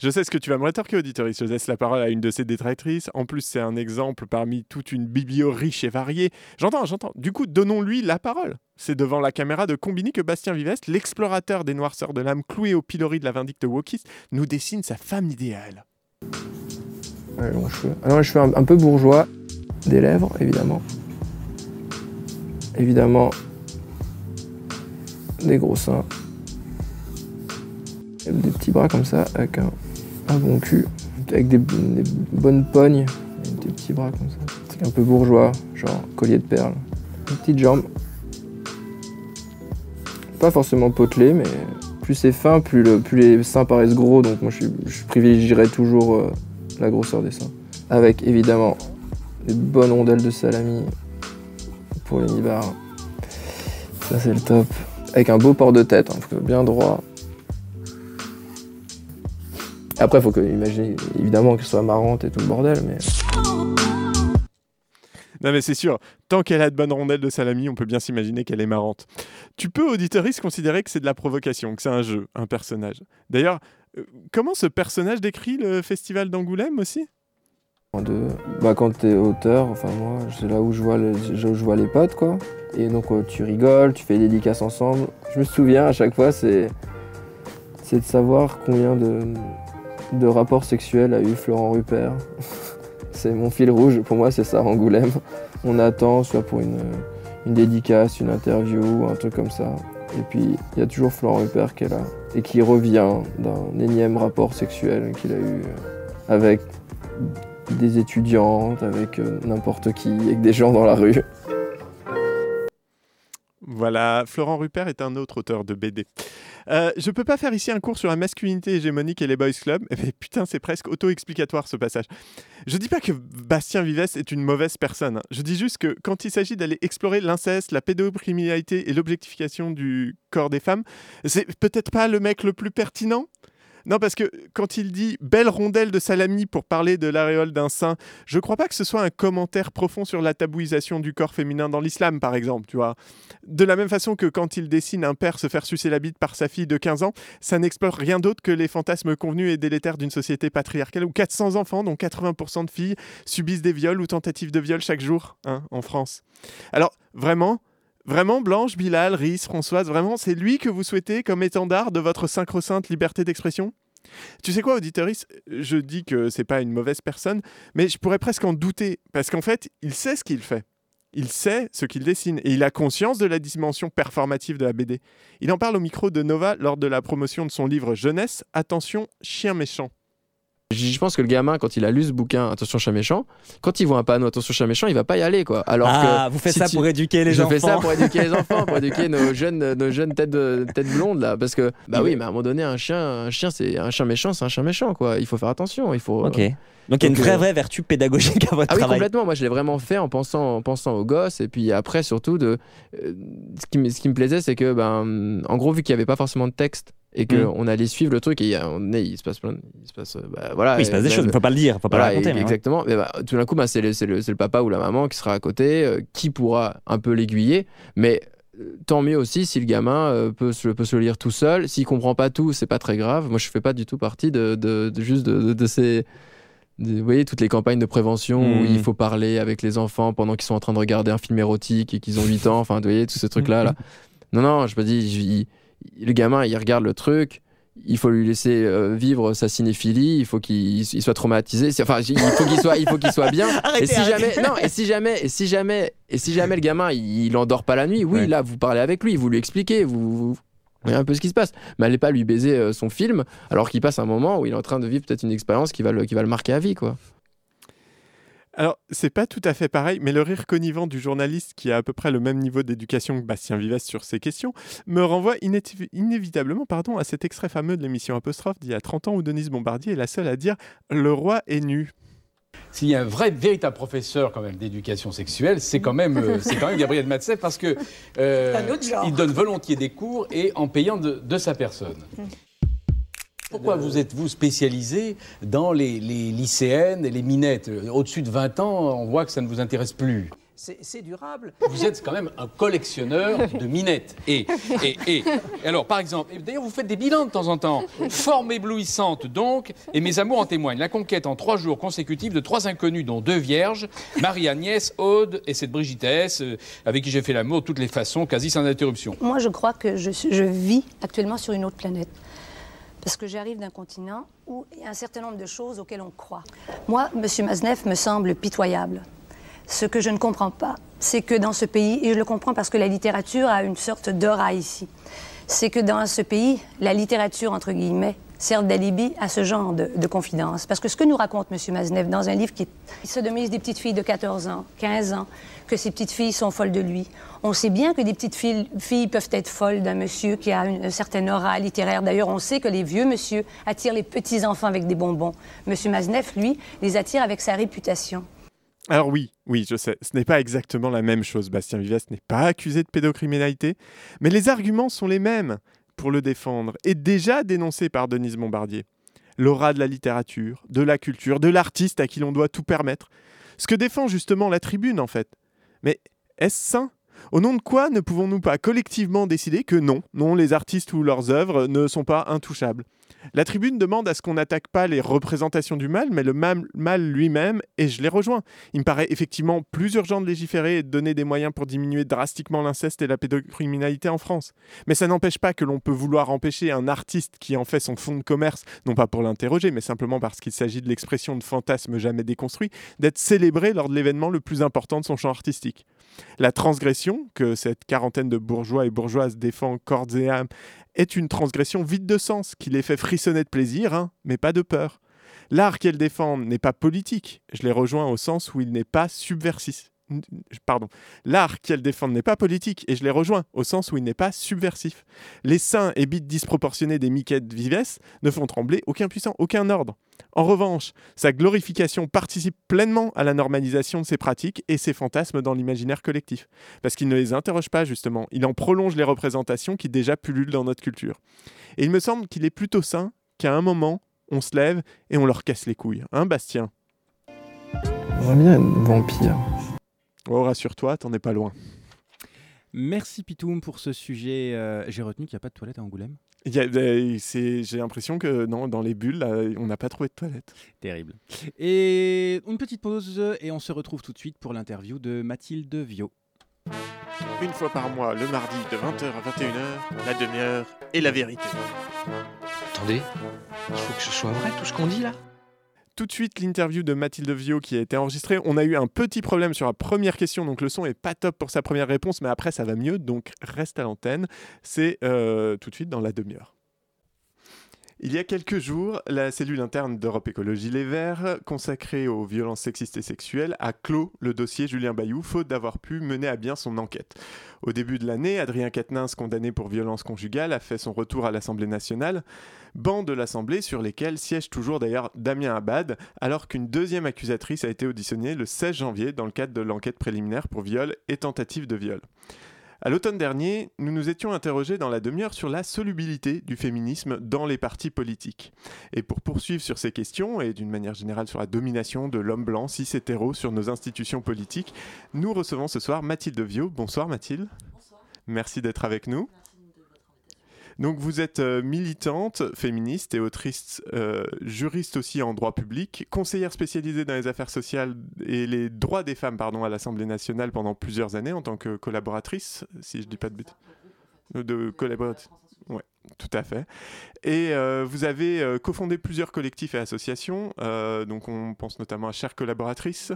Je sais ce que tu vas me rétorquer, auditeur. Je laisse la parole à une de ses détractrices. En plus, c'est un exemple parmi toute une biblio riche et variée. J'entends, j'entends. Du coup, donnons-lui la parole. C'est devant la caméra de Combini que Bastien Vives, l'explorateur des noirceurs de l'âme cloué au pilori de la vindicte wokiste, nous dessine sa femme idéale. Ouais, long cheveux. Alors, je suis un, un peu bourgeois. Des lèvres, évidemment. Évidemment, des gros seins. Des petits bras comme ça, avec un, bon cul, avec des, bonnes pognes, des petits bras comme ça. un peu bourgeois, genre collier de perles. Des petites jambes. Pas forcément potelées, mais plus c'est fin, plus, les seins paraissent gros, donc moi je, privilégierais toujours euh, la grosseur des seins. Avec évidemment des bonnes rondelles de salami pour les nibards. Ça c'est le top. Avec un beau port de tête, hein, bien droit. Après, il faut que, imaginer évidemment qu'elle soit marrante et tout le bordel, mais. Non mais c'est sûr, tant qu'elle a de bonnes rondelles de salami, on peut bien s'imaginer qu'elle est marrante. Tu peux, auditoriste, considérer que c'est de la provocation, que c'est un jeu, un personnage. D'ailleurs, euh, comment ce personnage décrit le festival d'Angoulême aussi? De, bah, quand tu es auteur, enfin moi, c'est là où je, vois je vois les potes, quoi. Et donc euh, tu rigoles, tu fais des dédicaces ensemble. Je me souviens à chaque fois, c'est, c'est de savoir combien de, de rapports sexuels a eu Florent Rupert. [LAUGHS] c'est mon fil rouge, pour moi c'est ça, Angoulême. On attend soit pour une, une dédicace, une interview, un truc comme ça. Et puis il y a toujours Florent Rupert qui est là et qui revient d'un énième rapport sexuel qu'il a eu euh, avec des étudiantes, avec euh, n'importe qui, avec des gens dans la rue. Voilà, Florent Rupert est un autre auteur de BD. Euh, je peux pas faire ici un cours sur la masculinité hégémonique et les boys clubs, [LAUGHS] mais putain, c'est presque auto-explicatoire ce passage. Je dis pas que Bastien Vives est une mauvaise personne. Hein. Je dis juste que quand il s'agit d'aller explorer l'inceste, la pédocriminalité et l'objectification du corps des femmes, c'est peut-être pas le mec le plus pertinent. Non, parce que quand il dit belle rondelle de salami pour parler de l'aréole d'un saint, je crois pas que ce soit un commentaire profond sur la tabouisation du corps féminin dans l'islam, par exemple, tu vois. De la même façon que quand il dessine un père se faire sucer la bite par sa fille de 15 ans, ça n'explore rien d'autre que les fantasmes convenus et délétères d'une société patriarcale où 400 enfants, dont 80% de filles, subissent des viols ou tentatives de viol chaque jour, hein, en France. Alors, vraiment, Vraiment, Blanche, Bilal, Rhys, Françoise, vraiment, c'est lui que vous souhaitez comme étendard de votre sacro-sainte liberté d'expression? Tu sais quoi, auditoris Je dis que c'est pas une mauvaise personne, mais je pourrais presque en douter, parce qu'en fait, il sait ce qu'il fait. Il sait ce qu'il dessine et il a conscience de la dimension performative de la BD. Il en parle au micro de Nova lors de la promotion de son livre Jeunesse, Attention, chien méchant. Je pense que le gamin, quand il a lu ce bouquin, Attention chat méchant, quand il voit un panneau Attention chat méchant, il va pas y aller, quoi. Alors ah, vous faites ça pour éduquer les je enfants. Je fais ça pour éduquer les [LAUGHS] enfants, pour éduquer nos jeunes, nos jeunes têtes, têtes blondes là, parce que bah oui, mais à un moment donné, un chien, un chien, c'est un chien méchant, c'est un chien méchant, quoi. Il faut faire attention, il faut. Ok. Donc il y a une vraie, euh, vraie vertu pédagogique à votre ah travail. Oui, complètement. Moi, je l'ai vraiment fait en pensant, en pensant aux gosses. Et puis après, surtout, de, euh, ce, qui, ce qui me plaisait, c'est que, ben, en gros, vu qu'il n'y avait pas forcément de texte, et qu'on mm. allait suivre le truc et on est, il se passe plein il se passe bah, voilà oui, il se passe des choses il ne faut pas le dire faut pas le raconter exactement mais bah, tout d'un coup bah, c'est le, le, le, papa ou la maman qui sera à côté euh, qui pourra un peu l'aiguiller mais tant mieux aussi si le gamin peut, se, peut se le lire tout seul s'il comprend pas tout c'est pas très grave moi je fais pas du tout partie de, de, de juste de, de ces vous voyez, toutes les campagnes de prévention où il hmm. faut parler avec les enfants pendant qu'ils sont en train de regarder un film érotique et qu'ils ont 8 ans, enfin, vous voyez, tout ce truc-là. Là. Non, non, je me dis, le gamin, il regarde le truc, il faut lui laisser euh, vivre sa cinéphilie, il faut qu'il soit traumatisé, enfin, il faut qu'il soit, il faut qu'il soit bien. [LAUGHS] et si jamais, non, et si jamais, et si jamais, et si jamais le gamin, il, il endort pas la nuit, oui, là, vous parlez avec lui, vous lui expliquez, vous voyez un peu ce qui se passe. Mais allez pas lui baiser euh, son film alors qu'il passe un moment où il est en train de vivre peut-être une expérience qui va le, qui va le marquer à vie, quoi. Alors, c'est pas tout à fait pareil, mais le rire connivant du journaliste qui a à peu près le même niveau d'éducation que Bastien Vives sur ces questions me renvoie inévitablement pardon, à cet extrait fameux de l'émission Apostrophe d'il y a 30 ans où Denise Bombardier est la seule à dire Le roi est nu. S'il y a un vrai, véritable professeur quand même d'éducation sexuelle, c'est quand même, euh, c'est quand même Gabriel Matzef parce que euh, il donne volontiers des cours et en payant de, sa personne. Pourquoi vous êtes-vous spécialisé dans les, les lycéennes et les minettes? Au-dessus de 20 ans, on voit que ça ne vous intéresse plus c'est durable. Vous êtes quand même un collectionneur de minettes. Et, et, et, alors, par exemple, d'ailleurs, vous faites des bilans de temps en temps. Forme éblouissante, donc, et mes amours en témoignent. La conquête en trois jours consécutifs de trois inconnus, dont deux vierges, Marie-Agnès, Aude et cette Brigitesse, euh, avec qui j'ai fait l'amour de toutes les façons, quasi sans interruption. Moi, je crois que je, je vis actuellement sur une autre planète. Parce que j'arrive d'un continent où il y a un certain nombre de choses auxquelles on croit. Moi, M. Maznev me semble pitoyable. Ce que je ne comprends pas, c'est que dans ce pays, et je le comprends parce que la littérature a une sorte d'aura ici, c'est que dans ce pays, la littérature, entre guillemets, sert d'alibi à ce genre de, de. Parce que ce que nous raconte M. Maznev dans un livre qui sodomise des petites filles de 14 ans, 15 ans, que ces petites filles sont folles de lui. On sait bien que des petites filles, peuvent être folles d'un monsieur qui a une, certaine aura littéraire. D'ailleurs, on sait que les vieux monsieur attirent les petits enfants avec des bonbons. M. Maznev, lui, les attire avec sa réputation. Alors oui, oui, je sais, ce n'est pas exactement la même chose. Bastien Vives n'est pas accusé de pédocriminalité, mais les arguments sont les mêmes pour le défendre et déjà dénoncé par Denise Bombardier. L'aura de la littérature, de la culture, de l'artiste à qui l'on doit tout permettre. Ce que défend justement la tribune en fait. Mais est-ce sain Au nom de quoi ne pouvons-nous pas collectivement décider que non, non, les artistes ou leurs œuvres ne sont pas intouchables? La tribune demande à ce qu'on n'attaque pas les représentations du mal, mais le mal, lui-même, et je les rejoins. Il me paraît effectivement plus urgent de légiférer et de donner des moyens pour diminuer drastiquement l'inceste et la pédocriminalité en France. Mais ça n'empêche pas que l'on peut vouloir empêcher un artiste qui en fait son fonds de commerce, non pas pour l'interroger, mais simplement parce qu'il s'agit de l'expression de fantasmes jamais déconstruits, d'être célébré lors de l'événement le plus important de son champ artistique. La transgression, que cette quarantaine de bourgeois et bourgeoises défend corps et âme, est une transgression vide de sens qui les fait frissonner de plaisir, hein, mais pas de peur. L'art qu'elles défendent n'est pas politique, je les rejoins au sens où il n'est pas subversif pardon, l'art qu'elles défendent n'est pas politique, et je les rejoins, au sens où il n'est pas subversif. Les seins et bites disproportionnés des miquettes vives ne font trembler aucun puissant, aucun ordre. En revanche, sa glorification participe pleinement à la normalisation de ces pratiques et ses fantasmes dans l'imaginaire collectif, parce qu'il ne les interroge pas justement, il en prolonge les représentations qui déjà pullulent dans notre culture. Et il me semble qu'il est plutôt sain qu'à un moment, on se lève et on leur casse les couilles, hein Bastien? Bien vampire. Oh, rassure-toi, t'en es pas loin. Merci Pitoum pour ce sujet. Euh, j'ai retenu qu'il n'y a pas de toilette à Angoulême. Euh, j'ai l'impression que non, dans les bulles, on n'a pas trouvé de toilette. Terrible. Et une petite pause et on se retrouve tout de suite pour l'interview de Mathilde Viau. Une fois par mois, le mardi de 20h à 21h, la demi-heure et la vérité. Attendez, il faut que ce soit vrai tout ce qu'on dit là? Tout de suite l'interview de Mathilde Vio qui a été enregistrée. On a eu un petit problème sur la première question, donc le son est pas top pour sa première réponse, mais après ça va mieux, donc reste à l'antenne. C'est euh, tout de suite dans la demi-heure. Il y a quelques jours, la cellule interne d'Europe Écologie Les Verts, consacrée aux violences sexistes et sexuelles, a clos le dossier Julien Bayou, faute d'avoir pu mener à bien son enquête. Au début de l'année, Adrien Quatennens, condamné pour violence conjugale, a fait son retour à l'Assemblée nationale, banc de l'Assemblée sur lesquels siège toujours d'ailleurs Damien Abad, alors qu'une deuxième accusatrice a été auditionnée le 16 janvier dans le cadre de l'enquête préliminaire pour viol et tentative de viol. À l'automne dernier, nous nous étions interrogés dans la demi-heure sur la solubilité du féminisme dans les partis politiques. Et pour poursuivre sur ces questions, et d'une manière générale sur la domination de l'homme blanc cis-hétéro sur nos institutions politiques, nous recevons ce soir Mathilde Viau. Bonsoir Mathilde. Bonsoir. Merci d'être avec nous. Donc vous êtes euh, militante, féministe et autrice, euh, juriste aussi en droit public, conseillère spécialisée dans les affaires sociales et les droits des femmes pardon, à l'Assemblée nationale pendant plusieurs années en tant que collaboratrice, si je ne dis pas de bêtises. De collaboratrice. Ouais, tout à fait. Et euh, vous avez cofondé plusieurs collectifs et associations. donc, on pense notamment à Chère collaboratrice,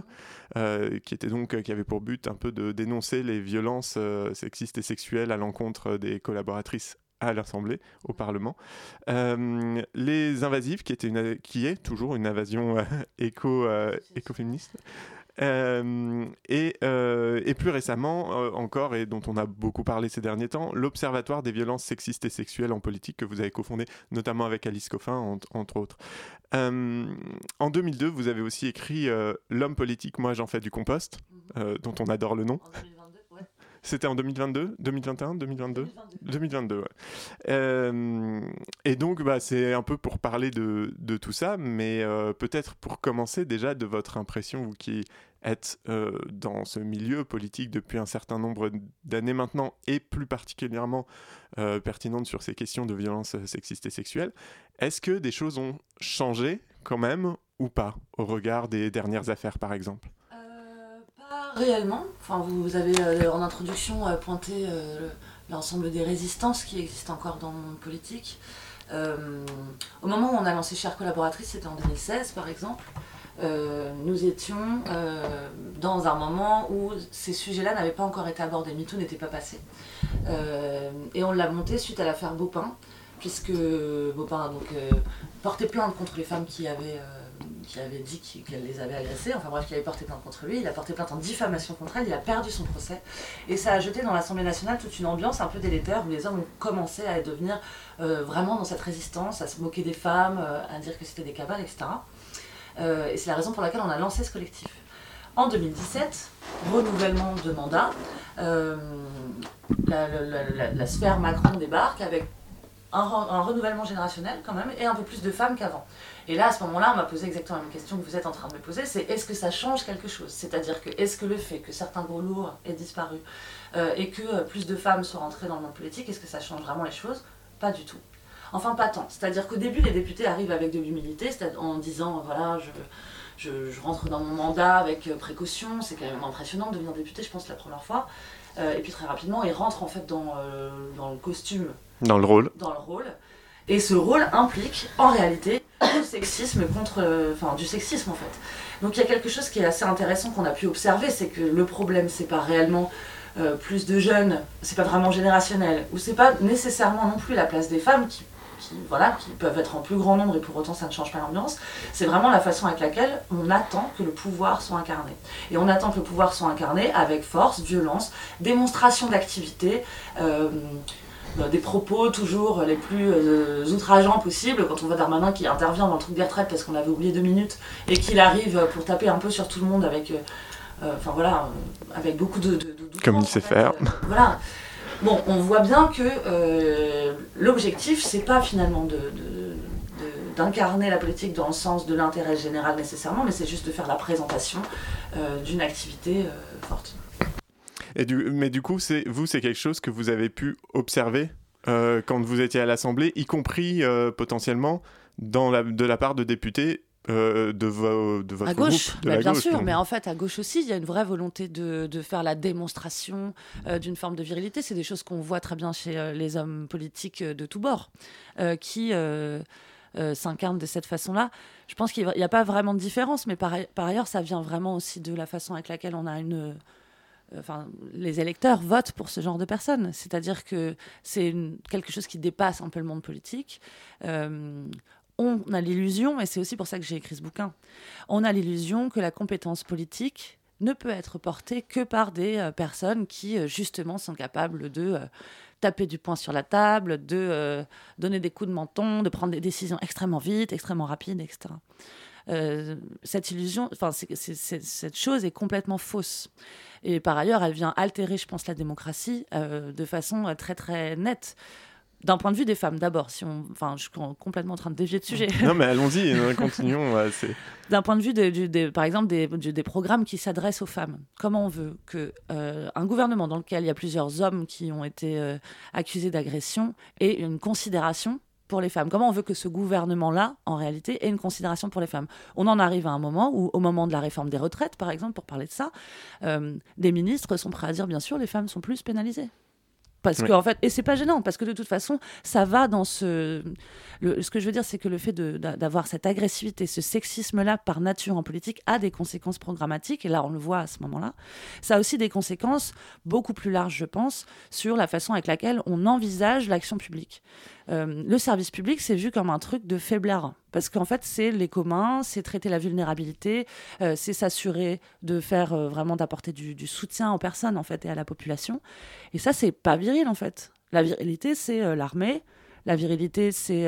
qui était donc qui avait pour but un peu de dénoncer les violences sexistes et sexuelles à l'encontre des collaboratrices à l'Assemblée, au Parlement. Euh, les invasives, qui, était une, qui est toujours une invasion euh, éco, euh, écoféministe. Et, et, plus récemment encore, et dont on a beaucoup parlé ces derniers temps, l'Observatoire des violences sexistes et sexuelles en politique que vous avez cofondé, notamment avec Alice Coffin, entre autres. en 2002, vous avez aussi écrit L'homme politique, moi j'en fais du compost, dont on adore le nom. C'était en 2022 2021 2022 2022, ouais. et donc, bah, c'est un peu pour parler de, de tout ça, mais euh, peut-être pour commencer déjà de votre impression, vous qui êtes euh, dans ce milieu politique depuis un certain nombre d'années maintenant, et plus particulièrement euh, pertinente sur ces questions de violence sexiste et sexuelle, est-ce que des choses ont changé quand même ou pas au regard des dernières affaires par exemple? Réellement. Enfin, vous avez euh, en introduction euh, pointé euh, l'ensemble des résistances qui existent encore dans le politique. au moment où on a lancé Chère collaboratrice, c'était en 2016 par exemple. nous étions dans un moment où ces sujets-là n'avaient pas encore été abordés, MeToo n'était pas passé. et on l'a monté suite à l'affaire Beaupin, puisque Beaupin donc, portait plainte contre les femmes qui avaient qui avait dit qu'elle les avait agressées, enfin bref, qui avait porté plainte contre lui. Il a porté plainte en diffamation contre elle, il a perdu son procès. Et ça a jeté dans l'Assemblée nationale toute une ambiance un peu délétère où les hommes ont commencé à devenir euh, vraiment dans cette résistance, à se moquer des femmes, euh, à dire que c'était des cabales, etc. Euh, et c'est la raison pour laquelle on a lancé ce collectif. En 2017, renouvellement de mandat, la, sphère Macron débarque avec un, renouvellement générationnel quand même et un peu plus de femmes qu'avant. Et là, à ce moment-là, on m'a posé exactement la même question que vous êtes en train de me poser, c'est est-ce que ça change quelque chose? C'est-à-dire que est-ce que le fait que certains gros lourds aient disparu euh, et que euh, plus de femmes soient rentrées dans le monde politique, est-ce que ça change vraiment les choses? Pas du tout. Enfin, pas tant. C'est-à-dire qu'au début, les députés arrivent avec de l'humilité, en disant, voilà, je, je, rentre dans mon mandat avec euh, précaution, c'est quand même impressionnant de devenir député, je pense, la première fois. et puis très rapidement, ils rentrent en fait dans, dans le costume. Dans le rôle. Dans le rôle. Et ce rôle implique, en réalité, du sexisme contre, enfin, du sexisme en fait. Donc il y a quelque chose qui est assez intéressant qu'on a pu observer, c'est que le problème, c'est pas réellement euh, plus de jeunes, c'est pas vraiment générationnel, ou c'est pas nécessairement non plus la place des femmes qui, voilà, qui peuvent être en plus grand nombre et pour autant ça ne change pas l'ambiance. C'est vraiment la façon avec laquelle on attend que le pouvoir soit incarné. Et on attend que le pouvoir soit incarné avec force, violence, démonstration d'activité. Euh, des propos toujours les plus euh, outrageants possibles. Quand on voit Darmanin qui intervient dans le truc des retraites parce qu'on avait oublié deux minutes et qu'il arrive pour taper un peu sur tout le monde avec, euh, enfin voilà, avec beaucoup de, comme il sait faire. voilà. Bon, on voit bien que l'objectif, c'est pas finalement de, d'incarner la politique dans le sens de l'intérêt général nécessairement, mais c'est juste de faire la présentation d'une activité forte mais du coup, vous, c'est quelque chose que vous avez pu observer euh, quand vous étiez à l'Assemblée, y compris euh, potentiellement dans la, de la part de députés euh, de, de, votre à gauche, groupe, de bah, la bien gauche, sûr, mais en fait à gauche aussi, il y a une vraie volonté de, de faire la démonstration d'une forme de virilité. C'est des choses qu'on voit très bien chez les hommes politiques de tous bords, qui s'incarnent de cette façon-là. Je pense qu'il n'y a pas vraiment de différence, mais par, par, ailleurs, ça vient vraiment aussi de la façon avec laquelle on a une enfin, les électeurs votent pour ce genre de personnes. C'est-à-dire que c'est quelque chose qui dépasse un peu le monde politique. Euh, on a l'illusion, et c'est aussi pour ça que j'ai écrit ce bouquin, on a l'illusion que la compétence politique ne peut être portée que par des euh, personnes qui, euh, justement, sont capables de taper du poing sur la table, de donner des coups de menton, de prendre des décisions extrêmement vite, extrêmement rapides, etc. cette illusion, enfin, cette chose est complètement fausse. Et par ailleurs, elle vient altérer, je pense, la démocratie euh, de façon euh, très très nette. D'un point de vue des femmes, d'abord, si on, enfin, je suis complètement en train de dévier de sujet. Non, mais allons-y, continuons. [LAUGHS] D'un point de vue, de, par exemple, des, des programmes qui s'adressent aux femmes. Comment on veut que euh, un gouvernement dans lequel il y a plusieurs hommes qui ont été accusés d'agression ait une considération pour les femmes Comment on veut que ce gouvernement-là, en réalité, ait une considération pour les femmes? On en arrive à un moment où, au moment de la réforme des retraites, par exemple, pour parler de ça, euh, des ministres sont prêts à dire, bien sûr, les femmes sont plus pénalisées. Parce que, en fait, et c'est pas gênant, parce que de toute façon, ça va dans ce. ce que je veux dire, c'est que le fait d'avoir cette agressivité, ce sexisme-là par nature en politique a des conséquences programmatiques, et là, on le voit à ce moment-là. Ça a aussi des conséquences beaucoup plus larges, je pense, sur la façon avec laquelle on envisage l'action publique. Euh, le service public, c'est vu comme un truc de faiblard. Parce qu'en fait, c'est les communs, c'est traiter la vulnérabilité, euh, c'est s'assurer de faire euh, vraiment d'apporter du, soutien aux personnes en fait et à la population. Et ça, c'est pas viril en fait. La virilité, c'est l'armée. La virilité, c'est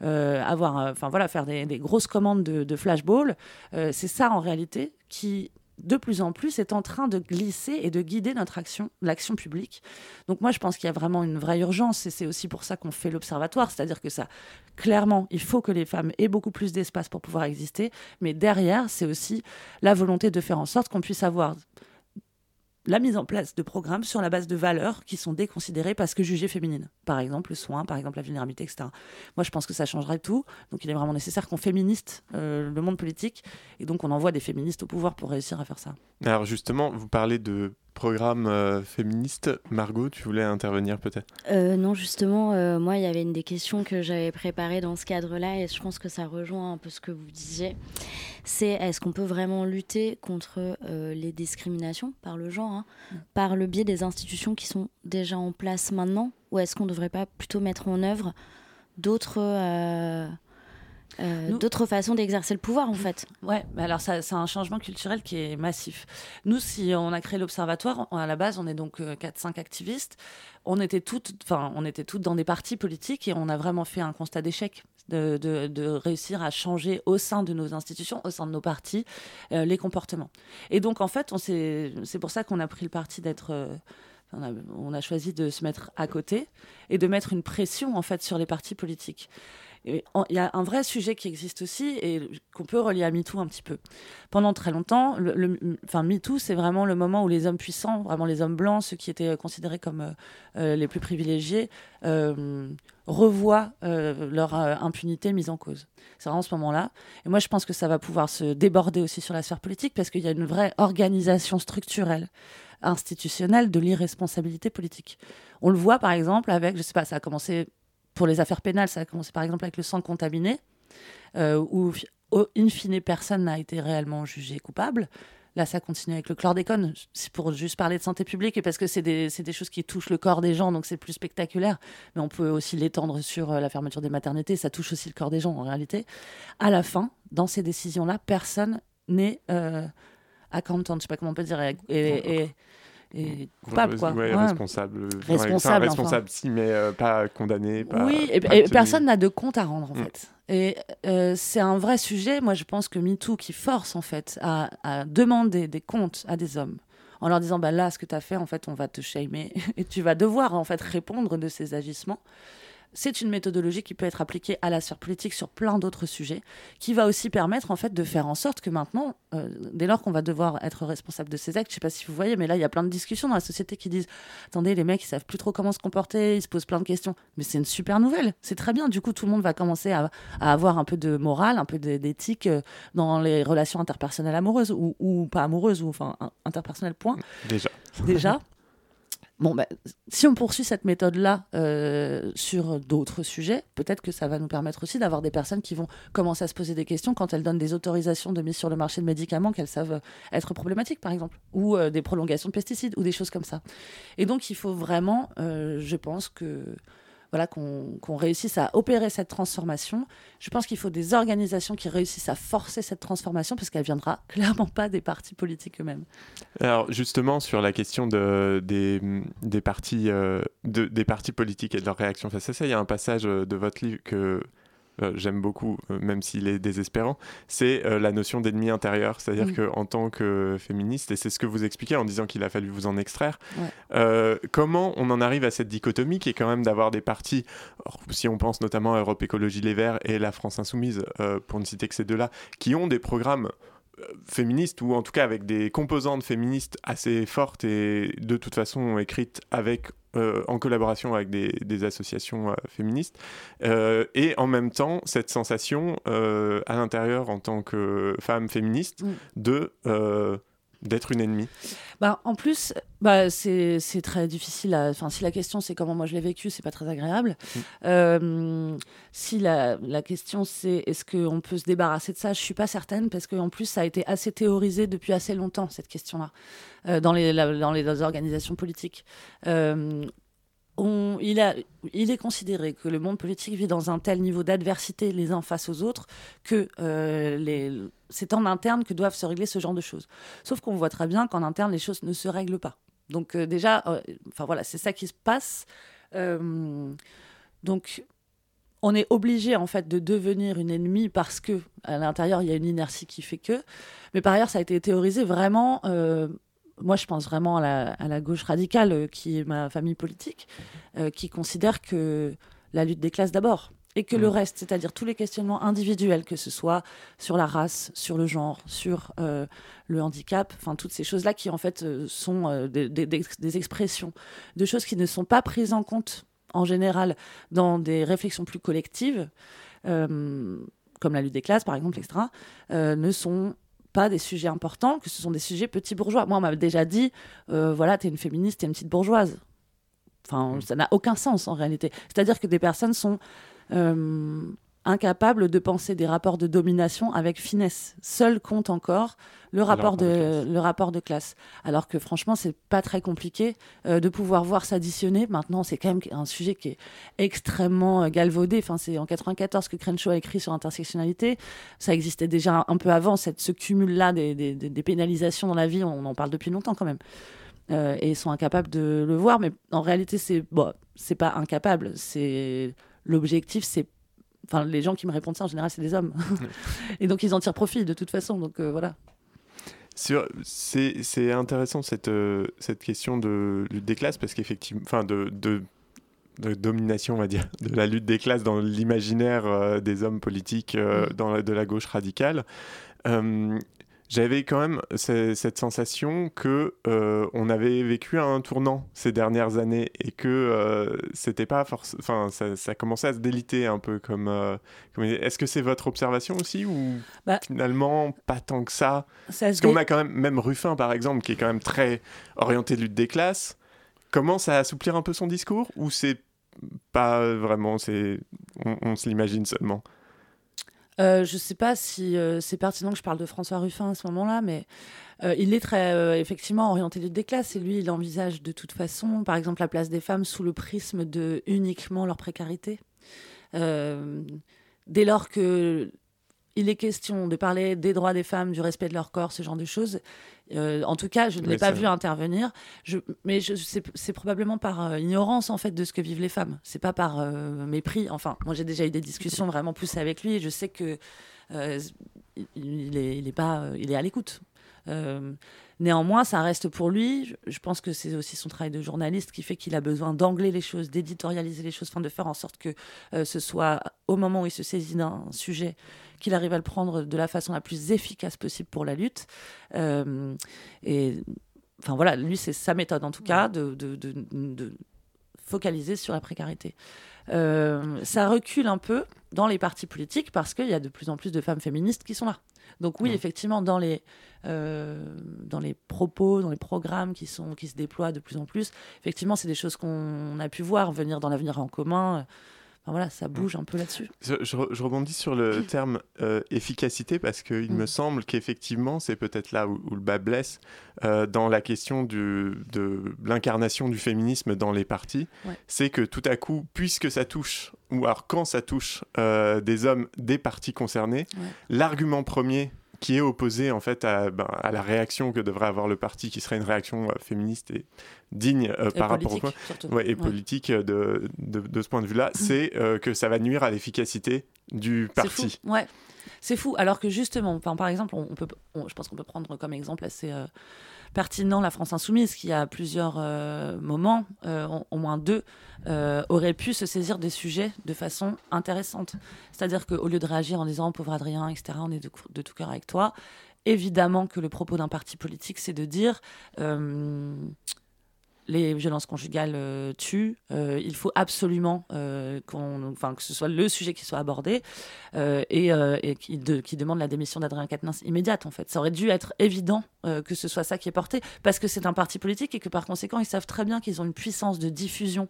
avoir, enfin voilà, faire des, grosses commandes de, de flashball. c'est ça en réalité qui de plus en plus est en train de glisser et de guider notre action, l'action publique. Donc moi, je pense qu'il y a vraiment une vraie urgence et c'est aussi pour ça qu'on fait l'observatoire, c'est-à-dire que ça, clairement, il faut que les femmes aient beaucoup plus d'espace pour pouvoir exister, mais derrière, c'est aussi la volonté de faire en sorte qu'on puisse avoir la mise en place de programmes sur la base de valeurs qui sont déconsidérées parce que jugées féminines. Par exemple, le soin, par exemple, la vulnérabilité, etc. Moi, je pense que ça changerait tout. Donc, il est vraiment nécessaire qu'on féministe euh, le monde politique et donc on envoie des féministes au pouvoir pour réussir à faire ça. Alors, justement, vous parlez de programme euh, féministe. Margot, tu voulais intervenir peut-être? Euh, Non, justement, moi, il y avait une des questions que j'avais préparées dans ce cadre-là, et je pense que ça rejoint un peu ce que vous disiez. C'est est-ce qu'on peut vraiment lutter contre les discriminations par le genre, hein, par le biais des institutions qui sont déjà en place maintenant, ou est-ce qu'on ne devrait pas plutôt mettre en œuvre d'autres euh, d'autres façons d'exercer le pouvoir en fait. Ouais, mais alors c'est un changement culturel qui est massif. Nous, si on a créé l'observatoire, à la base, on est donc 4-5 euh, activistes. On était toutes, enfin, on était toutes dans des partis politiques et on a vraiment fait un constat d'échec. De, de, réussir à changer au sein de nos institutions, au sein de nos partis, euh, les comportements. Et donc, en fait, c'est pour ça qu'on a pris le parti d'être on a, on a, choisi de se mettre à côté et de mettre une pression en fait sur les partis politiques il y a un vrai sujet qui existe aussi et qu'on peut relier à MeToo un petit peu. Pendant très longtemps, le, enfin, MeToo, c'est vraiment le moment où les hommes puissants, vraiment les hommes blancs, ceux qui étaient considérés comme euh, euh, les plus privilégiés, euh, revoient leur impunité mise en cause. C'est vraiment ce moment-là. Et moi, je pense que ça va pouvoir se déborder aussi sur la sphère politique parce qu'il y a une vraie organisation structurelle institutionnelle de l'irresponsabilité politique. On le voit par exemple avec, je sais pas, ça a commencé pour les affaires pénales, ça a commencé par exemple avec le sang contaminé, euh, où in fine personne n'a été réellement jugé coupable. Là, ça continue avec le chlordécone, c'est pour juste parler de santé publique et parce que c'est des, des, choses qui touchent le corps des gens, donc c'est plus spectaculaire. Mais on peut aussi l'étendre sur euh, la fermeture des maternités, ça touche aussi le corps des gens en réalité. À la fin, dans ces décisions-là, personne n'est euh, accountant, je sais pas comment on peut dire, et, et coupable, quoi. responsable. Responsable, responsable si, mais euh, pas condamné. oui, et, personne n'a de compte à rendre, en mm. fait. Et euh, c'est un vrai sujet. Moi, je pense que MeToo qui force, en fait, à, à, demander des comptes à des hommes, en leur disant, bah là, ce que tu as fait, en fait, on va te shamer, [LAUGHS] et tu vas devoir, en fait, répondre de ces agissements c'est une méthodologie qui peut être appliquée à la sphère politique sur plein d'autres sujets, qui va aussi permettre en fait de faire en sorte que maintenant, euh, dès lors qu'on va devoir être responsable de ces actes, je sais pas si vous voyez, mais là il y a plein de discussions dans la société qui disent attendez les mecs ils savent plus trop comment se comporter, ils se posent plein de questions, mais c'est une super nouvelle, c'est très bien. Du coup tout le monde va commencer à, avoir un peu de morale, un peu d'éthique euh, dans les relations interpersonnelles amoureuses ou, ou pas amoureuses ou enfin interpersonnelles point. Déjà. Déjà. [LAUGHS] Bon, ben, si on poursuit cette méthode-là euh, sur d'autres sujets, peut-être que ça va nous permettre aussi d'avoir des personnes qui vont commencer à se poser des questions quand elles donnent des autorisations de mise sur le marché de médicaments qu'elles savent être problématiques, par exemple, ou euh, des prolongations de pesticides, ou des choses comme ça. Et donc, il faut vraiment, euh, je pense que voilà, qu'on réussisse à opérer cette transformation. Je pense qu'il faut des organisations qui réussissent à forcer cette transformation parce qu'elle viendra [LAUGHS] clairement pas des partis politiques eux-mêmes. Alors justement sur la question de, des, partis, euh, de, des partis politiques et de leur réaction face à ça, il y a un passage de votre livre que euh, j'aime beaucoup, euh, même s'il est désespérant, c'est euh, la notion d'ennemi intérieur. C'est-à-dire mm. qu'en tant que féministe, et c'est ce que vous expliquez en disant qu'il a fallu vous en extraire, comment on en arrive à cette dichotomie qui est quand même d'avoir des partis, si on pense notamment à Europe Écologie Les Verts et la France Insoumise, pour ne citer que ces deux-là, qui ont des programmes féministes ou en tout cas avec des composantes féministes assez fortes et de toute façon écrites avec euh, en collaboration avec des, associations euh, féministes, euh, et en même temps cette sensation à l'intérieur en tant que femme féministe mm. de d'être une ennemie bah, En plus, bah, c'est très difficile. Enfin, si la question c'est comment moi je l'ai vécu, c'est pas très agréable. Mm. si la, la question c'est est-ce qu'on peut se débarrasser de ça, je suis pas certaine parce qu'en plus ça a été assez théorisé depuis assez longtemps cette question-là dans, les, dans les organisations politiques il, a, il est considéré que le monde politique vit dans un tel niveau d'adversité les uns face aux autres que euh, c'est en interne que doivent se régler ce genre de choses. Sauf qu'on voit très bien qu'en interne, les choses ne se règlent pas. Donc euh, déjà, euh, voilà, c'est ça qui se passe. donc on est obligé en fait de devenir une ennemie parce que à l'intérieur il y a une inertie qui fait que. Mais par ailleurs, ça a été théorisé vraiment moi, je pense vraiment à la, gauche radicale, euh, qui est ma famille politique, euh, qui considère que la lutte des classes d'abord, et que le mm. reste, c'est-à-dire tous les questionnements individuels, que ce soit sur la race, sur le genre, sur euh, le handicap, enfin toutes ces choses-là qui en fait sont des, des, expressions de choses qui ne sont pas prises en compte en général dans des réflexions plus collectives, comme la lutte des classes par exemple, etc., ne sont pas des sujets importants, que ce sont des sujets petits bourgeois. Moi, on m'a déjà dit, euh, voilà, t'es une féministe, t'es une petite bourgeoise. Enfin, ça n'a aucun sens en réalité. C'est-à-dire que des personnes sont euh, incapables de penser des rapports de domination avec finesse. Seul compte encore le rapport, de, le rapport de classe. Alors que franchement, c'est pas très compliqué euh, de pouvoir voir s'additionner. Maintenant, c'est quand même un sujet qui est extrêmement euh, galvaudé. Enfin, c'est en 94 que Crenshaw a écrit sur intersectionnalité. Ça existait déjà un peu avant, cette, ce cumul-là des, des, des, pénalisations dans la vie. On en parle depuis longtemps quand même. Euh, et ils sont incapables de le voir. Mais en réalité, c'est bon, c'est pas incapable. C'est l'objectif, c'est Enfin, les gens qui me répondent ça, en général, c'est des hommes. [LAUGHS] et donc, ils en tirent profit de toute façon. Donc, voilà. C'est intéressant cette, euh, cette question de lutte des classes parce qu'effectivement, enfin de, de, de, domination, on va dire, de la lutte des classes dans l'imaginaire euh, des hommes politiques euh, mm. de la gauche radicale j'avais quand même cette sensation que euh, on avait vécu un tournant ces dernières années et que euh, c'était pas enfin ça, ça, commençait à se déliter un peu comme. Euh, comme... Est-ce que c'est votre observation aussi ou bah, finalement pas tant que ça, ça Parce qu'on a quand même même Ruffin par exemple qui est quand même très orienté lutte des classes commence à assouplir un peu son discours ou c'est pas vraiment c'est on, on se l'imagine seulement? Euh, je ne sais pas si euh, c'est pertinent que je parle de François Ruffin à ce moment-là, mais euh, il est très effectivement orienté des classes et lui, il envisage de toute façon, par exemple, la place des femmes sous le prisme de uniquement leur précarité. dès lors que il est question de parler des droits des femmes, du respect de leur corps, ce genre de choses. Euh, en tout cas, je ne l'ai pas vu intervenir. Je, mais c'est probablement par euh, ignorance en fait de ce que vivent les femmes. C'est pas par euh, mépris. Enfin, moi j'ai déjà eu des discussions vraiment poussées avec lui et je sais que il, est, il est pas, il est à l'écoute. Néanmoins, ça reste pour lui. Je pense que c'est aussi son travail de journaliste qui fait qu'il a besoin d'angler les choses, d'éditorialiser les choses, enfin de faire en sorte que ce soit au moment où il se saisit d'un sujet qu'il arrive à le prendre de la façon la plus efficace possible pour la lutte. Euh, et enfin voilà, lui, c'est sa méthode en tout cas de, de, de, focaliser sur la précarité. Euh, ça recule un peu dans les partis politiques parce qu'il y a de plus en plus de femmes féministes qui sont là. Donc oui, effectivement, dans les, euh, dans les propos, dans les programmes qui, sont, qui se déploient de plus en plus, effectivement, c'est des choses qu'on a pu voir venir dans l'avenir en commun voilà, ça mm. bouge un peu là-dessus. Je, rebondis sur le terme euh, efficacité parce qu'il me mm. semble qu'effectivement, c'est peut-être là où, le bas blesse euh, dans la question du, de l'incarnation du féminisme dans les partis. C'est que tout à coup, puisque ça touche, ou alors quand ça touche euh, des hommes des partis concernés, l'argument premier qui est opposé en fait à, ben, à, la réaction que devrait avoir le parti, qui serait une réaction euh, féministe et digne euh, par rapport au point, ouais, et politique euh, de, de, de, ce point de vue-là, [CLEARS THROAT] c'est que ça va nuire à l'efficacité du parti. Ouais, c'est fou. Alors que justement, par exemple, on, peut, je pense qu'on peut prendre comme exemple assez pertinent la France insoumise, qui à plusieurs euh, moments, euh, au moins deux, euh, aurait pu se saisir des sujets de façon intéressante. C'est-à-dire qu'au lieu de réagir en disant pauvre Adrien, etc., on est de, de tout cœur avec toi, évidemment que le propos d'un parti politique, c'est de dire les violences conjugales euh, tuent. Euh, il faut absolument euh, que ce soit le sujet qui soit abordé et, qui, qui, demande la démission d'Adrien Quatennens immédiate. En fait, ça aurait dû être évident que ce soit ça qui est porté parce que c'est un parti politique et que par conséquent ils savent très bien qu'ils ont une puissance de diffusion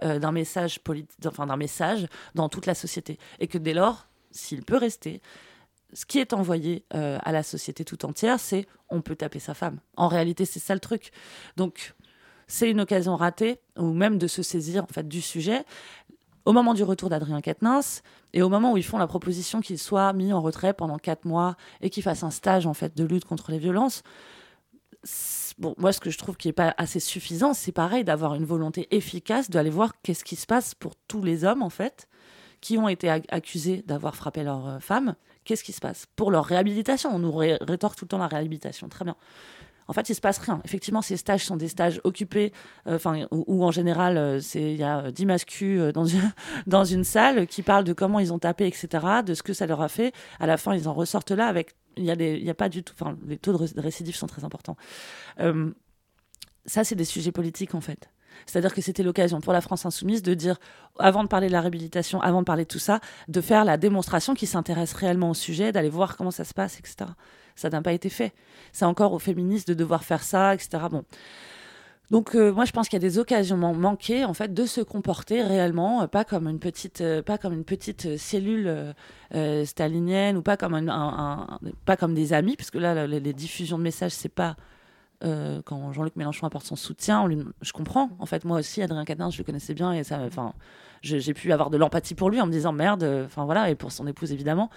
d'un message enfin d'un message dans toute la société et que dès lors, s'il peut rester ce qui est envoyé à la société tout entière, c'est on peut taper sa femme. En réalité, c'est ça le truc. Donc, c'est une occasion ratée, ou même de se saisir en fait du sujet. Au moment du retour d'Adrien Quatennens et au moment où ils font la proposition qu'il soit mis en retrait pendant quatre mois et qu'il fasse un stage en fait de lutte contre les violences, bon, moi ce que je trouve qui n'est pas assez suffisant, c'est pareil d'avoir une volonté efficace d'aller voir qu'est-ce qui se passe pour tous les hommes en fait qui ont été accusés d'avoir frappé leur euh, femme. Qu'est-ce qui se passe? Pour leur réhabilitation On nous rétorque tout le temps la réhabilitation, très bien en fait, il se passe rien. Effectivement, ces stages sont des stages occupés, euh, enfin, où, en général, euh, il y a 10 mascus euh, [LAUGHS] dans une, salle qui parlent de comment ils ont tapé, etc., de ce que ça leur a fait. À la fin, ils en ressortent là avec. Il y a pas du tout. Enfin, les taux de récidive sont très importants. ça, c'est des sujets politiques, en fait. C'est-à-dire que c'était l'occasion pour la France insoumise de dire, avant de parler de la réhabilitation, avant de parler de tout ça, de faire la démonstration qui s'intéresse réellement au sujet, d'aller voir comment ça se passe, etc. Ça n'a pas été fait. C'est encore aux féministes de devoir faire ça, etc. Bon. Donc euh, moi je pense qu'il y a des occasions manquées en fait de se comporter réellement, euh, pas comme une petite, euh, pas comme une petite cellule stalinienne ou pas comme un, pas comme des amis, parce que là les, diffusions de messages c'est pas quand Jean-Luc Mélenchon apporte son soutien, je comprends. En fait moi aussi Adrien Quatennens je le connaissais bien et ça, enfin j'ai pu avoir de l'empathie pour lui en me disant merde, enfin voilà et pour son épouse évidemment,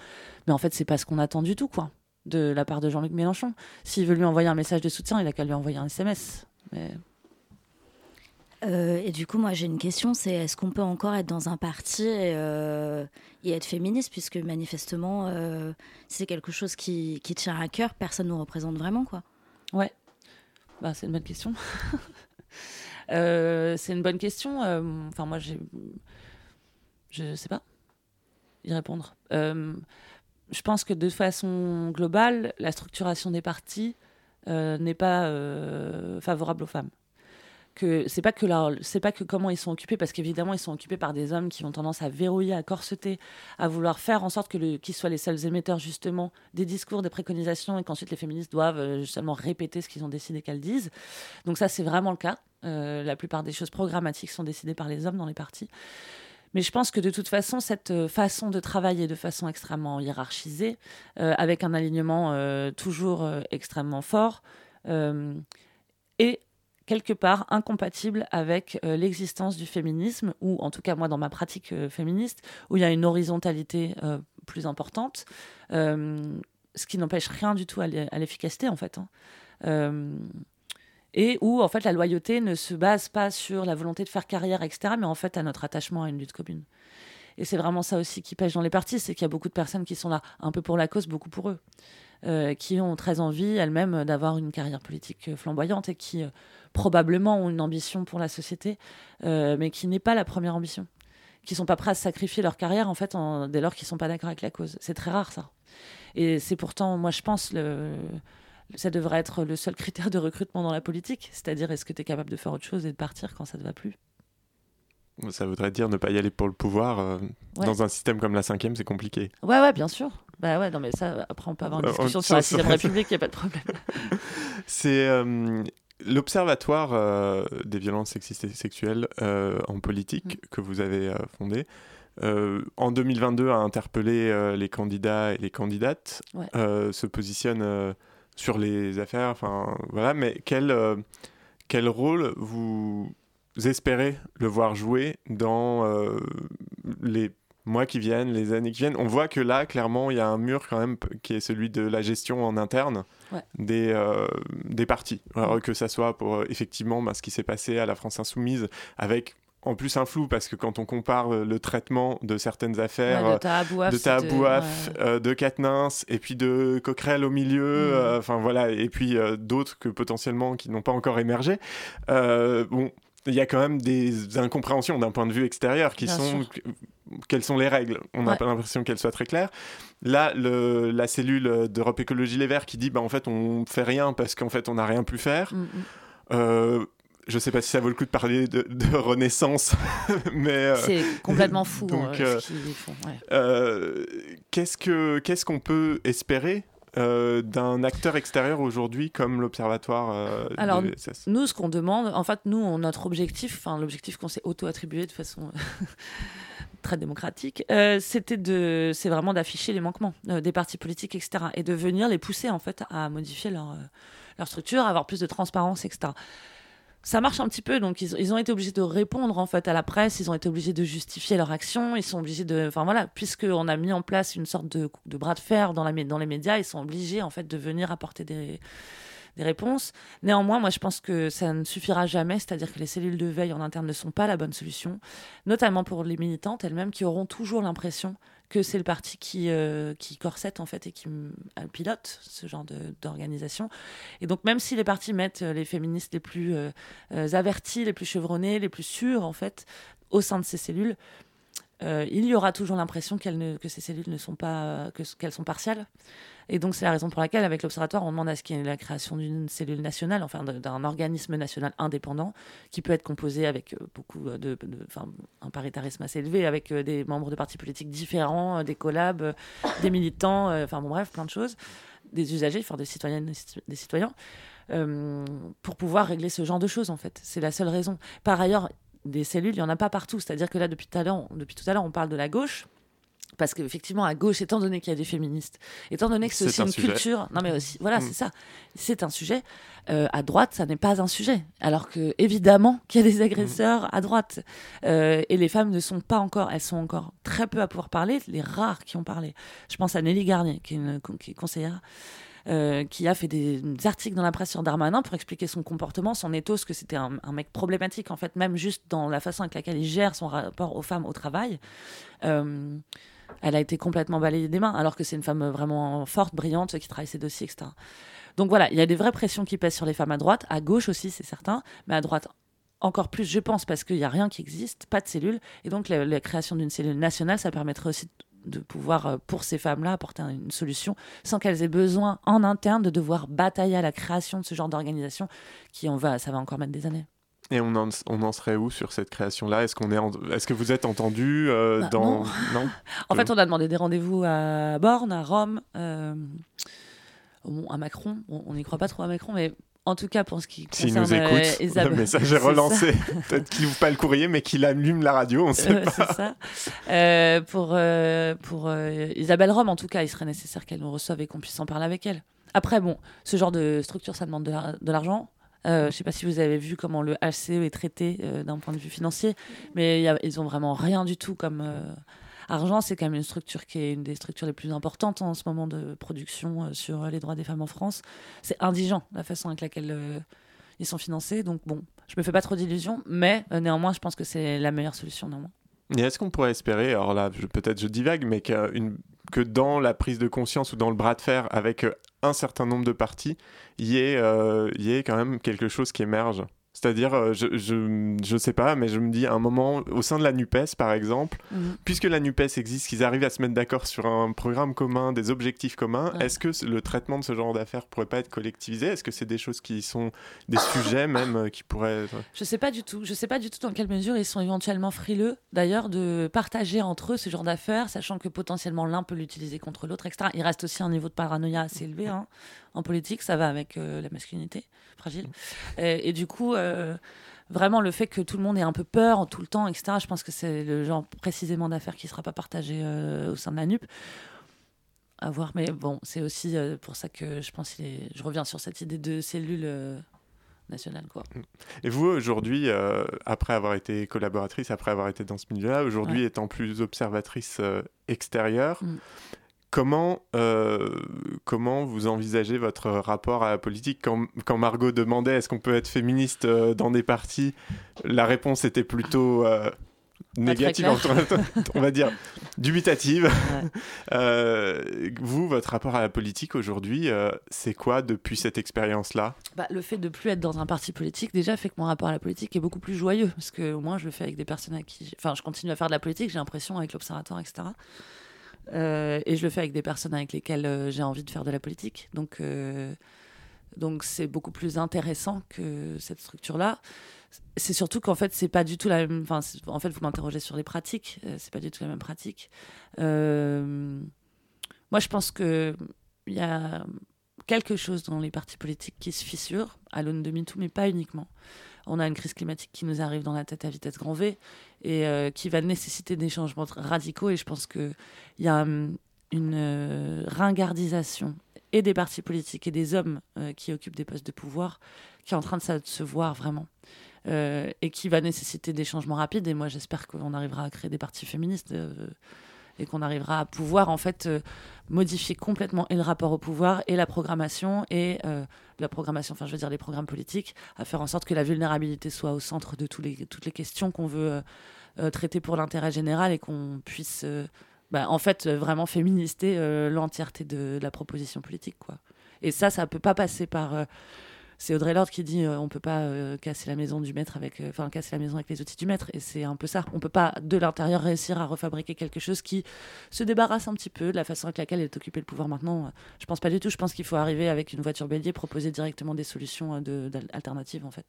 mais en fait c'est pas ce qu'on attend du tout quoi de la part de Jean-Luc Mélenchon. S'il veut lui envoyer un message de soutien, il a qu'à lui envoyer un SMS. Mais... Euh, et du coup, moi, j'ai une question, c'est est-ce qu'on peut encore être dans un parti et, euh, être féministe, puisque manifestement, euh, c'est quelque chose qui, qui, tient à cœur, personne ne nous représente vraiment, quoi. Ouais, bah, c'est une bonne question. [LAUGHS] c'est une bonne question. Enfin, moi, j'ai... Je sais pas y répondre. Je pense que de façon globale, la structuration des partis n'est pas favorable aux femmes que c'est pas que c'est pas que comment ils sont occupés parce qu'évidemment ils sont occupés par des hommes qui ont tendance à verrouiller, à corseter, à vouloir faire en sorte que le, qu'ils soient les seuls émetteurs justement des discours, des préconisations et qu'ensuite les féministes doivent euh, justement répéter ce qu'ils ont décidé qu'elles disent. Donc ça c'est vraiment le cas. Euh, la plupart des choses programmatiques sont décidées par les hommes dans les partis. Mais je pense que de toute façon, cette euh, façon de travailler de façon extrêmement hiérarchisée, avec un alignement toujours extrêmement fort, est quelque part incompatible avec euh, l'existence du féminisme, ou en tout cas moi dans ma pratique euh, féministe, où il y a une horizontalité euh, plus importante, ce qui n'empêche rien du tout à l'efficacité en fait. Hein. Et où en fait la loyauté ne se base pas sur la volonté de faire carrière, etc., mais en fait à notre attachement à une lutte commune. Et c'est vraiment ça aussi qui pêche dans les partis, c'est qu'il y a beaucoup de personnes qui sont là un peu pour la cause, beaucoup pour eux. qui ont très envie elles-mêmes d'avoir une carrière politique flamboyante et qui probablement ont une ambition pour la société, euh, mais qui n'est pas la première ambition. Qui sont pas prêts à sacrifier leur carrière, en fait, dès lors qu'ils sont pas d'accord avec la cause. C'est très rare, ça. Et c'est pourtant, moi, je pense, le, ça devrait être le seul critère de recrutement dans la politique. C'est-à-dire, est-ce que tu es capable de faire autre chose et de partir quand ça ne te va plus? Ça voudrait dire ne pas y aller pour le pouvoir. Euh, dans un système comme la cinquième, c'est compliqué. Ouais, ouais, bien sûr. Bah ouais, non, mais ça, après, on peut avoir une euh, discussion sur la sixième République, il n'y a pas de [LAUGHS] problème. c'est L'Observatoire euh, des violences sexistes et sexuelles en politique mm. que vous avez euh, fondé, en 2022 a interpellé les candidats et les candidates, se positionne sur les affaires, enfin voilà, mais quel, quel rôle vous espérez le voir jouer dans les mois qui viennent, les années qui viennent, on voit que là, clairement, il y a un mur quand même qui est celui de la gestion en interne des, euh, des partis. Alors, que ça soit pour euh, effectivement bah, ce qui s'est passé à la France Insoumise avec en plus un flou parce que quand on compare le, traitement de certaines affaires de Tahabouaf, de, de, Katnins et puis de Coquerel au milieu, mm. enfin voilà, et puis d'autres que potentiellement qui n'ont pas encore émergé. bon, il y a quand même des incompréhensions d'un point de vue extérieur qui sont quelles sont les règles? On n'a pas l'impression qu'elles soient très claires. Là, le, la cellule d'Europe Écologie Les Verts qui dit bah, en fait on fait rien parce qu'en fait on n'a rien pu faire. Mm, mm. Euh, je ne sais pas si ça vaut le coup de parler de, renaissance, [LAUGHS] mais euh, c'est complètement fou. Donc, euh, qu'est-ce que qu'est-ce qu'on peut espérer euh, d'un acteur extérieur aujourd'hui comme l'Observatoire euh, Alors, nous, ce qu'on demande, en fait, nous, notre objectif, enfin, l'objectif qu'on s'est auto-attribué de façon [LAUGHS] très démocratique, euh, c'était de, c'est vraiment d'afficher les manquements des partis politiques, etc., et de venir les pousser, en fait, à modifier leur, leur structure, à avoir plus de transparence, etc ça marche un petit peu. Donc, ils, ont été obligés de répondre en fait à la presse. Ils ont été obligés de justifier leur action. Ils sont obligés de, enfin voilà, puisqu'on a mis en place une sorte de, bras de fer dans, la, dans les médias, ils sont obligés en fait de venir apporter des, des réponses. Néanmoins, moi, je pense que ça ne suffira jamais. C'est-à-dire que les cellules de veille en interne ne sont pas la bonne solution, notamment pour les militantes elles-mêmes qui auront toujours l'impression que c'est le parti qui, euh, qui corsette en fait et qui euh, pilote ce genre d'organisation. Et donc même si les partis mettent euh, les féministes les plus avertis, les plus chevronnés, les plus sûrs en fait au sein de ces cellules, il y aura toujours l'impression que ces cellules ne sont pas qu'elles sont partiales et donc, c'est la raison pour laquelle, avec l'Observatoire, on demande à ce qu'il y ait la création d'une cellule nationale, enfin d'un organisme national indépendant, qui peut être composé avec euh, beaucoup de. Enfin, un paritarisme assez élevé, avec euh, des membres de partis politiques différents, euh, des collabs, des militants, enfin bon, bref, plein de choses des usagers, des citoyennes, des citoyens, pour pouvoir régler ce genre de choses en fait. C'est la seule raison. Par ailleurs, des cellules, il n'y en a pas partout. C'est-à-dire que là, depuis tout à l'heure, depuis tout à l'heure, on parle de la gauche. Parce qu'effectivement, à gauche, étant donné qu'il y a des féministes, étant donné que c'est aussi une culture, non mais aussi, voilà, mm. c'est ça, c'est un sujet. Euh, à droite, ça n'est pas un sujet, alors que évidemment qu'il y a des agresseurs mm. à droite, euh, et les femmes ne sont pas encore, elles sont encore très peu à pouvoir parler, les rares qui ont parlé. Je pense à Nelly Garnier, qui est, une, qui est conseillère. Euh, qui a fait des, articles dans la presse sur Darmanin pour expliquer son comportement, son ethos, que c'était un, mec problématique, en fait, même juste dans la façon avec laquelle il gère son rapport aux femmes au travail. Euh, elle a été complètement balayée des mains, alors que c'est une femme vraiment forte, brillante, qui travaille ses dossiers, etc. Donc voilà, il y a des vraies pressions qui pèsent sur les femmes à droite, à gauche aussi, c'est certain, mais à droite encore plus, je pense, parce qu'il n'y a rien qui existe, pas de cellules. Et donc, la, la création d'une cellule nationale, ça permettrait aussi de pouvoir, euh, pour ces femmes-là, apporter une solution sans qu'elles aient besoin en interne de devoir batailler à la création de ce genre d'organisation qui, on va, ça va encore mettre des années. Et on en, on en serait où sur cette création-là? Est-ce qu'on est, est-ce que vous êtes entendu euh, bah, dans [LAUGHS] non, En fait, on a demandé des rendez-vous à Borne, à Rome, euh, à Macron. on n'y croit pas trop à Macron, mais en tout cas, pour ce qui concerne nous écoute, euh. Le message [LAUGHS] est relancé. [LAUGHS] Peut-être qu'il n'ouvre pas le courrier, mais qu'il allume la radio, on ne sait pas. C'est ça. Euh, pour euh, pour Isabelle Rome, en tout cas, il serait nécessaire qu'elle nous reçoive et qu'on puisse en parler avec elle. Après, bon, ce genre de structure, ça demande de l'argent. je ne sais pas si vous avez vu comment le HCE est traité d'un point de vue financier, mais ils ont vraiment rien du tout comme Argent, c'est quand même une structure qui est une des structures les plus importantes en ce moment de production euh, sur les droits des femmes en France. C'est indigent la façon avec laquelle euh, ils sont financés. Donc bon, je me fais pas trop d'illusions, mais euh, néanmoins, je pense que c'est la meilleure solution néanmoins. Et est-ce qu'on pourrait espérer, alors là, peut-être je divague, mais que dans la prise de conscience ou dans le bras de fer avec un certain nombre de partis, il y, ait, y ait quand même quelque chose qui émerge? C'est-à-dire, euh, je, je, je, sais pas, mais je me dis à un moment, au sein de la NUPES par exemple, mhm. puisque la NUPES existe, qu'ils arrivent à se mettre d'accord sur un programme commun, des objectifs communs, est-ce que le traitement de ce genre d'affaires pourrait pas être collectivisé? Est-ce que c'est des choses qui sont des sujets même euh, qui pourraient. Je sais pas du tout. Je sais pas du tout dans quelle mesure ils sont éventuellement frileux, d'ailleurs, de partager entre eux ce genre d'affaires, sachant que potentiellement l'un peut l'utiliser contre l'autre, etc. Il reste aussi un niveau de paranoïa assez élevé. Hein en politique, ça va avec euh, la masculinité fragile. Et, du coup, euh, vraiment, le fait que tout le monde ait un peu peur tout le temps, etc., je pense que c'est le genre précisément d'affaires qui ne sera pas partagé euh, au sein de la NUP. À voir, mais bon, c'est aussi pour ça que je pense que je reviens sur cette idée de cellule nationale. Quoi. Et vous, aujourd'hui, après avoir été collaboratrice, après avoir été dans ce milieu-là, aujourd'hui étant plus observatrice extérieure, mm. Comment, euh, comment vous envisagez votre rapport à la politique quand, quand Margot demandait est-ce qu'on peut être féministe euh, dans des partis? La réponse était plutôt euh, négative, on va dire [LAUGHS] dubitative. [LAUGHS] vous, votre rapport à la politique aujourd'hui, c'est quoi depuis cette expérience-là? Bah, Le fait de plus être dans un parti politique déjà fait que mon rapport à la politique est beaucoup plus joyeux parce que au moins je le fais avec des personnes à qui, enfin, je continue à faire de la politique, j'ai l'impression avec l'observatoire, etc. Euh, et je le fais avec des personnes avec lesquelles euh, j'ai envie de faire de la politique. Donc, euh, donc c'est beaucoup plus intéressant que cette structure-là. C'est surtout qu'en fait, c'est pas du tout la même. En fait, vous m'interrogez sur les pratiques. c'est pas du tout la même pratique. moi, je pense que il y a quelque chose dans les partis politiques qui se fissure à l'aune de MeToo, mais pas uniquement on a une crise climatique qui nous arrive dans la tête à vitesse grand V et euh, qui va nécessiter des changements radicaux. Et je pense qu'il y a hum, une euh, ringardisation et des partis politiques et des hommes euh, qui occupent des postes de pouvoir qui est en train de se voir vraiment. et qui va nécessiter des changements rapides. Et moi, j'espère qu'on arrivera à créer des partis féministes et qu'on arrivera à pouvoir en fait euh, modifier complètement et le rapport au pouvoir et la programmation et euh, la programmation, enfin je veux dire les programmes politiques, à faire en sorte que la vulnérabilité soit au centre de toutes les questions qu'on veut euh, traiter pour l'intérêt général et qu'on puisse bah, en fait vraiment féminister l'entièreté de, de, la proposition politique quoi. Et ça, ça peut pas passer par c'est Audrey Lorde qui dit euh, on peut pas euh, casser la maison du maître avec euh, enfin casser la maison avec les outils du maître. Et c'est un peu ça. On peut pas de l'intérieur réussir à refabriquer quelque chose qui se débarrasse un petit peu de la façon avec laquelle est occupé le pouvoir maintenant. Je pense pas du tout. Je pense qu'il faut arriver avec une voiture bélier proposer directement des solutions de, alternatives en fait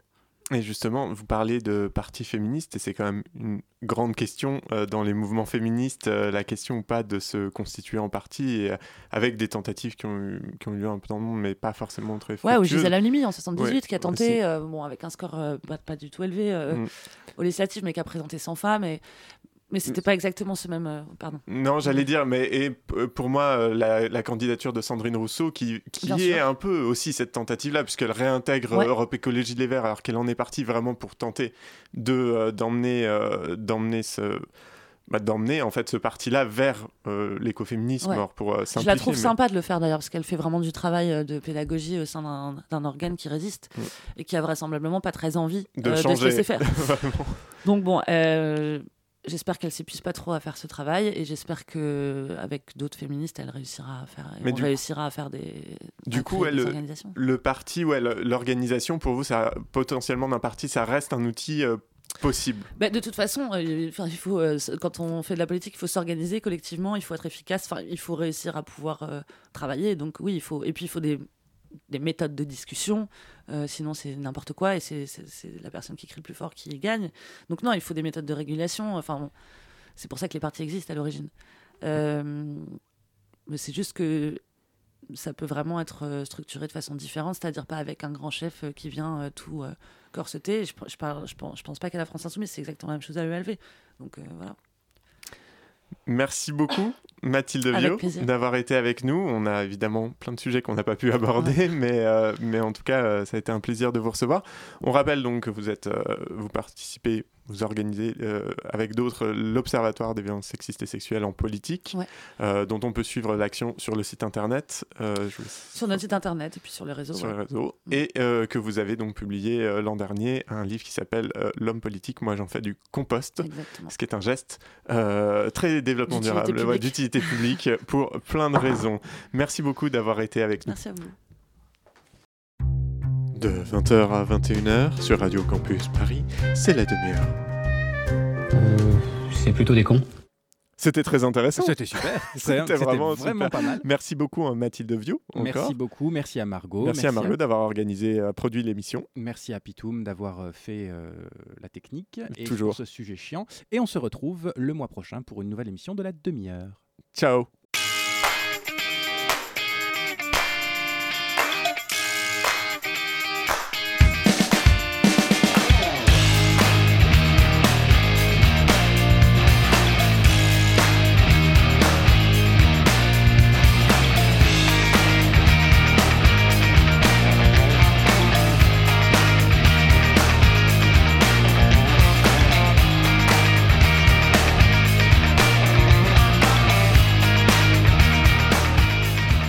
Et justement, vous parlez de parti féministe, et c'est quand même une grande question euh, dans les mouvements féministes, euh, la question ou pas de se constituer en parti, et, euh, avec des tentatives qui ont, eu, qui ont eu lieu un peu dans le monde, mais pas forcément très Ouais, ou. Gisèle Halimi en 78, Ouais, qui a tenté, bon, avec un score pas, pas du tout élevé Mm. aux législatives, mais qui a présenté 100 femmes. Et... Mais c'était pas exactement ce même. euh, pardon. Non, j'allais dire, mais et pour moi, euh, la, la candidature de Sandrine Rousseau, qui, qui Bien est sûr. un peu aussi cette tentative-là, puisqu'elle réintègre Ouais. Europe Écologie Les Verts, alors qu'elle en est partie vraiment pour tenter de euh, d'emmener euh, d'emmener ce bah, d'emmener en fait ce parti-là vers l'écoféminisme, Ouais. pour Je la trouve mais- sympa de le faire d'ailleurs, parce qu'elle fait vraiment du travail de pédagogie au sein d'un- d'un organe qui résiste Mm. et qui a vraisemblablement pas très envie De euh, se changer. laisser faire. [LAUGHS] Donc bon, j'espère qu'elle s'épuise pas trop à faire ce travail et j'espère que avec d'autres féministes, elle réussira à faire, Mais on du- réussira à faire des. Du coup, des le, parti, ouais, l'organisation, pour vous, ça, potentiellement d'un parti, ça reste un outil euh, possible? Bah, de toute façon, euh, il faut, euh, quand on fait de la politique, il faut s'organiser collectivement, il faut être efficace, il faut réussir à pouvoir euh, travailler. Donc oui, il faut, et puis il faut des, des méthodes de discussion, euh, sinon c'est n'importe quoi et c'est la personne qui crie le plus fort qui gagne. Donc non, il faut des méthodes de régulation. Enfin, c'est pour ça que les partis existent à l'origine. Euh, mais c'est juste que ça peut vraiment être euh, structuré de façon différente, c'est-à-dire pas avec un grand chef qui vient tout corseter. Je, je, parle, je, pense, je pense pas qu'à la France Insoumise, c'est exactement la même chose à l'ELV. Donc voilà. Merci beaucoup, Mathilde plaisir. d'avoir été avec nous. On a évidemment plein de sujets qu'on n'a pas pu aborder, mais, euh, mais en tout cas, euh, ça a été un plaisir de vous recevoir. On rappelle donc que vous, êtes, euh, vous participez, vous organisez euh, avec d'autres l'Observatoire des violences sexistes et sexuelles en politique, Ouais. euh, dont on peut suivre l'action sur le site internet. euh, je Sur notre site internet et puis sur les réseaux. sur les réseaux. Et euh, que vous avez donc publié l'an dernier un livre qui s'appelle L'homme politique. Moi, j'en fais du compost, Exactement. ce qui est un geste très développement D'utilité durable, ouais, d'utilité publique pour plein de [LAUGHS] raisons. Merci beaucoup d'avoir été avec nous. Merci à vous. De 20h à 21h sur Radio Campus Paris, c'est la demi-heure. C'est plutôt des cons. C'était très intéressant. C'était super. [LAUGHS] C'était vraiment, vraiment super. pas mal. Merci beaucoup à Mathilde Viau. Merci beaucoup, merci à Margot. Merci, à Margot d'avoir organisé, euh, produit l'émission. Merci à Pitoum d'avoir euh, fait euh, la technique et Toujours. pour ce sujet chiant. Et on se retrouve le mois prochain pour une nouvelle émission de la demi-heure. Ciao